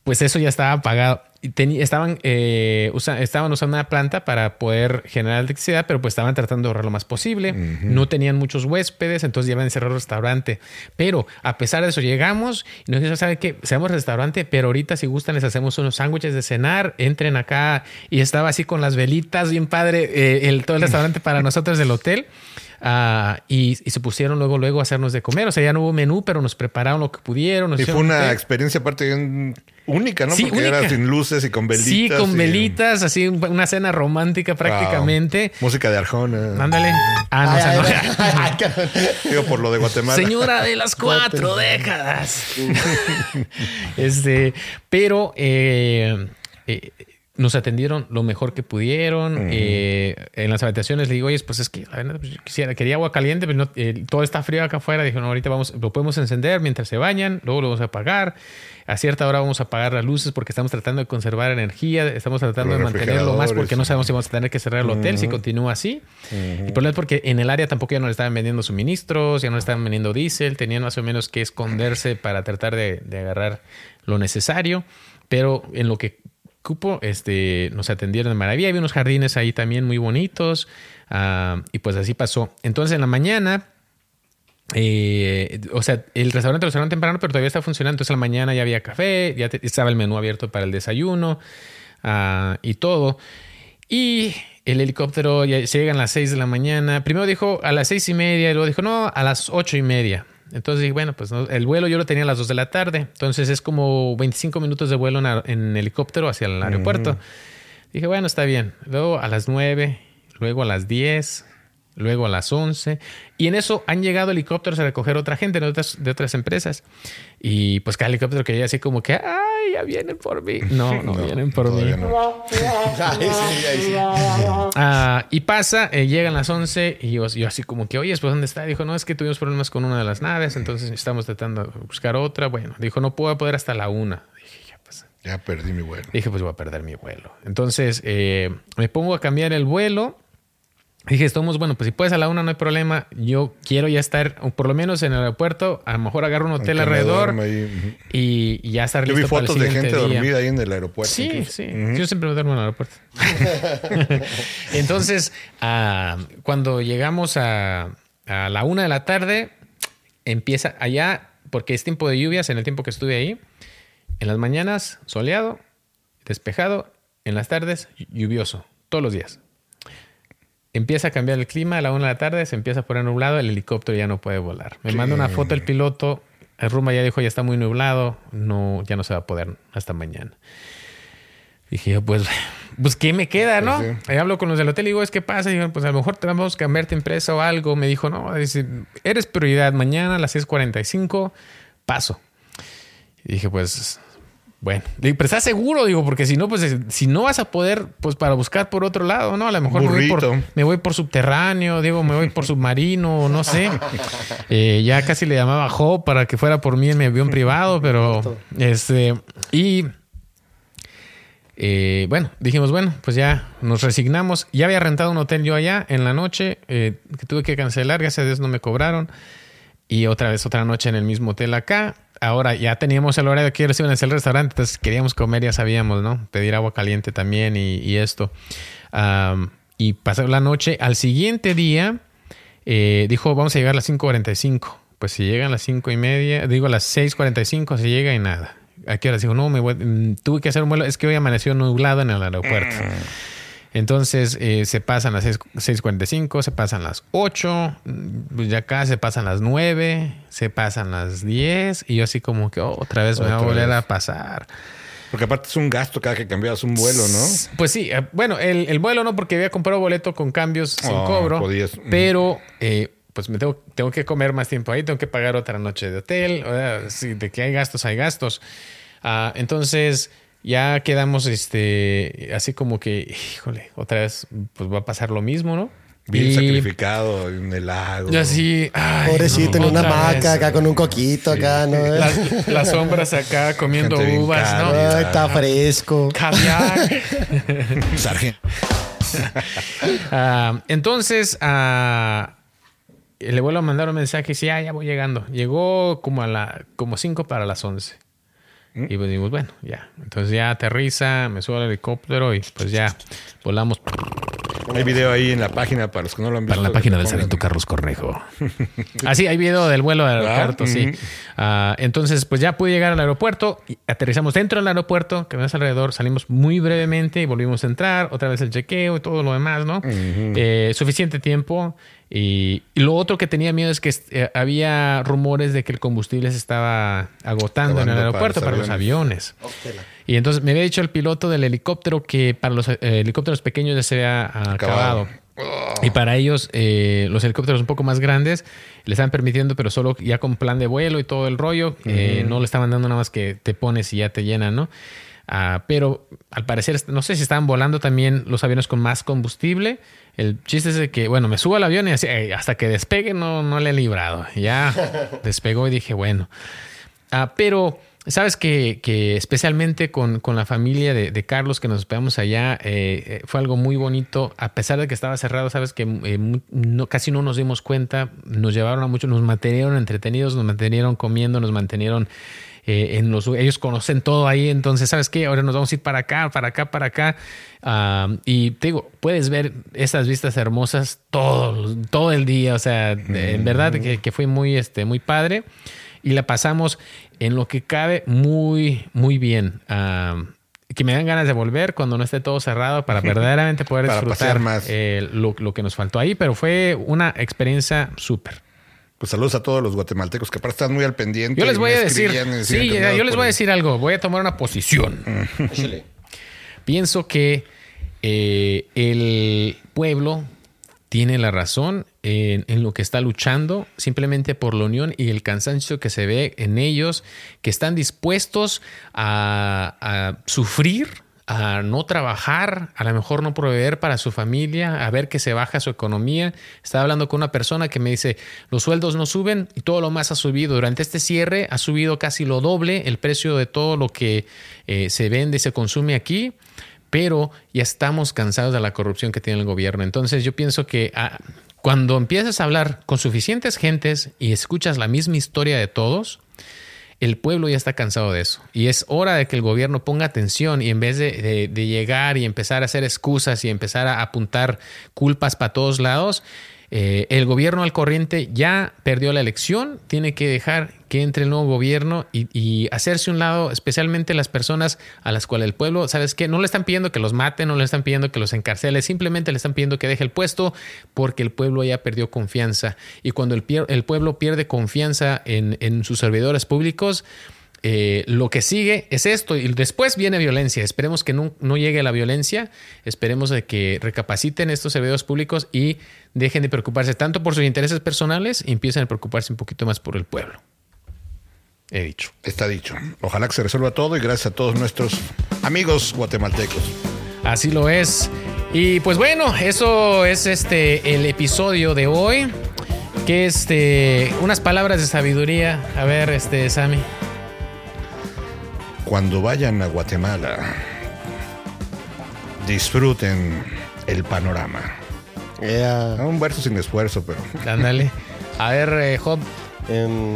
Pues eso ya estaba apagado. Estaban, eh, usa- estaban usando una planta para poder generar electricidad, pero pues estaban tratando de ahorrar lo más posible. No tenían muchos huéspedes, entonces ya iban a cerrar el restaurante. Pero a pesar de eso, llegamos y nos dijeron, ¿saben qué? Seamos restaurante, pero ahorita si gustan les hacemos unos sándwiches de cenar, entren acá. Y estaba así con las velitas, bien padre, eh, el, todo el restaurante para nosotros del hotel. Ah, y, y se pusieron luego, luego a hacernos de comer. O sea, ya no hubo menú, pero nos prepararon lo que pudieron. nos Y fue una té. experiencia aparte bien única, ¿no? Sí, Porque era sin luces y con velitas. Sí, con y- velitas, así una cena romántica prácticamente. Wow. Música de Arjona. Ándale. Ah, no, (laughs) Ay, o sea, ay, no. ay, ay. Digo, por lo de Guatemala. Señora de las cuatro décadas. (laughs) este, pero eh, eh, nos atendieron lo mejor que pudieron. Eh, en las habitaciones le digo, oye, pues es que la verdad, pues, quisiera, quería agua caliente, pero no- eh, todo está frío acá afuera. Dijo, no, ahorita vamos, lo podemos encender mientras se bañan, luego lo vamos a apagar. A cierta hora vamos a apagar las luces porque estamos tratando de conservar energía, estamos tratando Los de mantenerlo más porque no sabemos si vamos a tener que cerrar el hotel si continúa así. Y por es porque en el área tampoco ya no le estaban vendiendo suministros, ya no le estaban vendiendo diésel, tenían más o menos que esconderse para tratar de, de agarrar lo necesario. Pero en lo que cupo, este, nos atendieron de maravilla. Había unos jardines ahí también muy bonitos. ah, y pues así pasó. Entonces en la mañana eh, o sea, el restaurante lo cerraron temprano, pero todavía está funcionando. Entonces, a la mañana ya había café, ya estaba el menú abierto para el desayuno ah, y todo. Y el helicóptero ya se llega a las 6 de la mañana. Primero dijo a las seis y media, y luego dijo no, a las ocho y media. Entonces dije, bueno, pues no, el vuelo yo lo tenía a las 2 de la tarde. Entonces es como 25 minutos de vuelo en, helicóptero hacia el aeropuerto. Dije, bueno, está bien. Luego a las 9, luego a las 10, luego a las 11. Y en eso han llegado helicópteros a recoger otra gente de otras, de otras empresas. Y pues cada helicóptero que llega así como que, ay, ya vienen por mí. No, (laughs) no, vienen por mí. No. (laughs) Ay, sí, ay, sí. Ah, y pasa, eh, llegan las 11 y yo, yo así como que, oye, pues ¿dónde está? Dijo, no, es que tuvimos problemas con una de las naves, entonces estamos tratando de buscar otra. Bueno, dijo, no puedo poder hasta la una. Dije, ya pues, Ya perdí mi vuelo. dije, pues voy a perder mi vuelo. Entonces eh, me pongo a cambiar el vuelo. Dije, estamos, bueno, pues si puedes a la una no hay problema. Yo quiero ya estar, o por lo menos en el aeropuerto, a lo mejor agarro un hotel alrededor y, y ya estar Yo listo vi para el fotos de gente día. dormida ahí en el aeropuerto. Sí, incluso. sí. Yo siempre me duermo en el aeropuerto. (laughs) Entonces, ah, cuando llegamos a, a la una de la tarde, empieza allá, porque es tiempo de lluvias en el tiempo que estuve ahí. En las mañanas, soleado, despejado. En las tardes, lluvioso. Todos los días. Empieza a cambiar el clima, a la una de la tarde se empieza a poner nublado, el helicóptero ya no puede volar. Me manda una foto el piloto, el rumba ya dijo ya está muy nublado, no, ya no se va a poder hasta mañana. Dije yo, pues, pues ¿qué me queda, no? Pues Ahí hablo con los del hotel y digo, es que pasa, y digo, pues a lo mejor te vamos a cambiarte empresa o algo. Me dijo, no, dice, eres prioridad, mañana a las 6.45, paso. Y dije, pues, bueno, pero estás seguro, digo, porque si no, pues eh, si no vas a poder, pues para buscar por otro lado, ¿no? A lo mejor me voy, por, Burrito. me voy por subterráneo, digo, me voy por submarino, no sé. (laughs) Eh, ya casi le llamaba Joe para que fuera por mí en mi avión privado, pero este, y eh, bueno, dijimos, bueno, pues ya nos resignamos. Ya había rentado un hotel yo allá en la noche, eh, que tuve que cancelar, gracias a Dios no me cobraron. Y otra vez, otra noche en el mismo hotel acá. Ahora ya teníamos el horario que iban a hacer el restaurante, entonces queríamos comer, ya sabíamos, ¿no? Pedir agua caliente también y, esto. Am, y pasó la noche. Al siguiente día, eh, dijo, vamos a llegar a las 5.45. Pues si llegan a las 5 y media, digo a las 6.45, se llega y nada. ¿A qué hora? Dijo, no, me voy- mm, tuve que hacer un vuelo. Es que hoy amaneció nublado en el aeropuerto. Entonces eh, se pasan las 6 6.45, se pasan las 8, mm, pues ya acá se pasan las 9, se pasan las 10 y yo así como que oh, otra vez me va a Otra volver vez. a pasar. Porque aparte es un gasto cada que cambiabas un vuelo, ¿no? Pues sí, eh, bueno, el, el vuelo no, porque había comprado boleto con cambios sin Oh, cobro. podías- mm. Pero, eh, pues me tengo, tengo que comer más tiempo ahí, tengo que pagar otra noche de hotel. o sea, sí, de que hay gastos, hay gastos. Ah, entonces, ya quedamos este, así como que, híjole, otra vez, pues va a pasar lo mismo, ¿no? Bien Y- sacrificado en el lago. Y así, ay, Pobrecito, no, en una hamaca, acá con un coquito, acá, ¿no? Las, las sombras acá comiendo Gente uvas, ¿no? Ay, está fresco. Caviar. Sargento. (laughs) Ah, entonces, ah, le vuelvo a mandar un mensaje y dice, ah, ya voy llegando. Llegó como a la, como 5 para las 11. Y pues dijimos, bueno, ya. Entonces ya aterriza, me subo al helicóptero y pues ya volamos Hay video ahí en la página para los que no lo han visto. para la página del. Sargento Carlos Cornejo. (laughs) Así, hay video del vuelo del Ah, aeropuerto, sí. ujú. Ah, entonces, pues ya pude llegar al aeropuerto, y aterrizamos dentro del aeropuerto, que ves alrededor, salimos muy brevemente y volvimos a entrar, otra vez el chequeo y todo lo demás, ¿no? Eh, suficiente tiempo. Y, y lo otro que tenía miedo es que eh, había rumores de que el combustible se estaba agotando en el Acabando para aeropuerto los para los aviones. Y entonces me había dicho el piloto del helicóptero que para los eh, helicópteros pequeños ya se había acabado. Y para ellos, eh, los helicópteros un poco más grandes le estaban permitiendo, pero solo ya con plan de vuelo y todo el rollo. eh, no le estaban dando nada más que te pones y ya te llenan, ¿no? Ah, pero al parecer, no sé si estaban volando también los aviones con más combustible. El chiste es de que, bueno, me subo al avión y así, hasta que despegue no, no le he librado. Ya (laughs) despegó y dije, bueno. Ah, pero sabes que, que especialmente con, con la familia de, de Carlos que nos hospedamos allá, eh, eh, fue algo muy bonito. A pesar de que estaba cerrado, sabes que eh, casi no nos dimos cuenta. Nos llevaron a mucho, nos mantenieron entretenidos, nos mantenieron comiendo, nos mantenieron eh, en los ellos conocen todo ahí, entonces, ¿sabes qué? Ahora nos vamos a ir para acá, para acá, para acá. Ah, y te digo, puedes ver estas vistas hermosas todo, todo el día. O sea, en verdad que, que fue muy, este, muy padre. Y la pasamos en lo que cabe muy, muy bien. Ah, que me dan ganas de volver cuando no esté todo cerrado para (laughs) verdaderamente poder Para disfrutar más. eh, lo, lo que nos faltó ahí, pero fue una experiencia súper. Pues saludos a todos los guatemaltecos que aparte están muy al pendiente. Yo les voy me a decir, sí, yo les voy a decir algo, voy a tomar una posición. Pienso que eh, el pueblo tiene la razón en, en lo que está luchando, simplemente por la unión y el cansancio que se ve en ellos, que están dispuestos a, sufrir, a no trabajar, a lo mejor no proveer para su familia, a ver que se baja su economía. Estaba hablando con una persona que me dice, los sueldos no suben y todo lo más ha subido. Durante este cierre ha subido casi lo doble el precio de todo lo que eh, se vende y se consume aquí pero ya estamos cansados de la corrupción que tiene el gobierno. Entonces yo pienso que ah, cuando empiezas a hablar con suficientes gentes y escuchas la misma historia de todos, el pueblo ya está cansado de eso. Y es hora de que el gobierno ponga atención y en vez de, llegar y empezar a hacer excusas y empezar a apuntar culpas para todos lados, eh, el gobierno al corriente ya perdió la elección, tiene que dejar que entre el nuevo gobierno y, hacerse un lado, especialmente las personas a las cuales el pueblo, ¿sabes qué? No le están pidiendo que los maten, no le están pidiendo que los encarcele, simplemente le están pidiendo que deje el puesto porque el pueblo ya perdió confianza. Y cuando el, pueblo pierde confianza en sus servidores públicos, eh, lo que sigue es esto y después viene violencia. Esperemos que no, no llegue la violencia. Esperemos de que recapaciten estos servidores públicos y dejen de preocuparse tanto por sus intereses personales y empiecen a preocuparse un poquito más por el pueblo. He dicho. Está dicho. Ojalá que se resuelva todo y gracias a todos nuestros amigos guatemaltecos. Así lo es. Y pues bueno, eso es este el episodio de hoy. Que este. Unas palabras de sabiduría. A ver, este, Sammy. Cuando vayan a Guatemala, disfruten el panorama. Yeah. Ah, Un verso sin esfuerzo, pero Ándale. A ver, eh, Job. Em,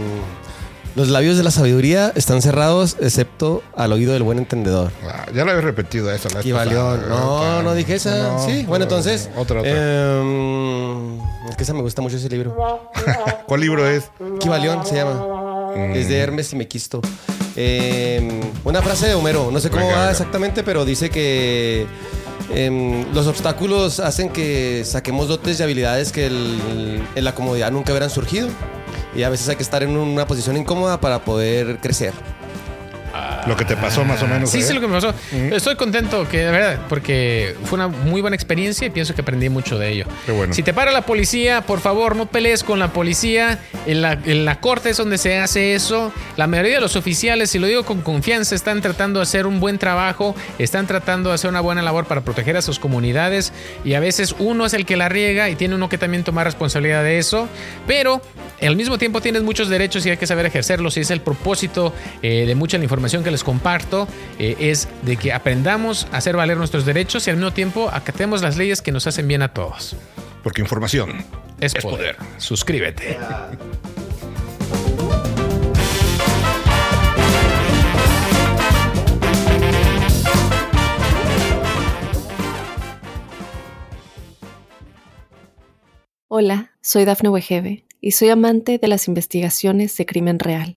los labios de la sabiduría están cerrados, excepto al oído del buen entendedor. ah, ya lo había repetido eso. la Equivalión. pasada. No, no dije esa. no, sí, bueno, no, entonces. Otra, otra. em, es que esa me gusta mucho ese libro. (laughs) ¿Cuál libro es? Equivalión se llama. Es de Hermes y Mequisto. Em, una frase de Homero. No sé cómo va exactamente, pero dice que em, los obstáculos hacen que saquemos dotes y habilidades que el- en la comodidad nunca hubieran surgido. Y a veces hay que estar en una posición incómoda para poder crecer. Lo que te pasó más o menos. Sí, ¿eh? sí, lo que me pasó. Estoy contento que, de verdad, porque fue una muy buena experiencia y pienso que aprendí mucho de ello. Qué bueno. Si te para la policía, por favor, no pelees con la policía. En la, en la corte es donde se hace eso. La mayoría de los oficiales, si lo digo con confianza, están tratando de hacer un buen trabajo, están tratando de hacer una buena labor para proteger a sus comunidades y a veces uno es el que la riega y tiene uno que también tomar responsabilidad de eso, pero al mismo tiempo tienes muchos derechos y hay que saber ejercerlos y es el propósito eh, de mucha la información que les comparto, eh, es de que aprendamos a hacer valer nuestros derechos y al mismo tiempo acatemos las leyes que nos hacen bien a todos. Porque información Es, poder. Suscríbete. Hola, soy Dafne Wegebe y soy amante de las investigaciones de crimen real.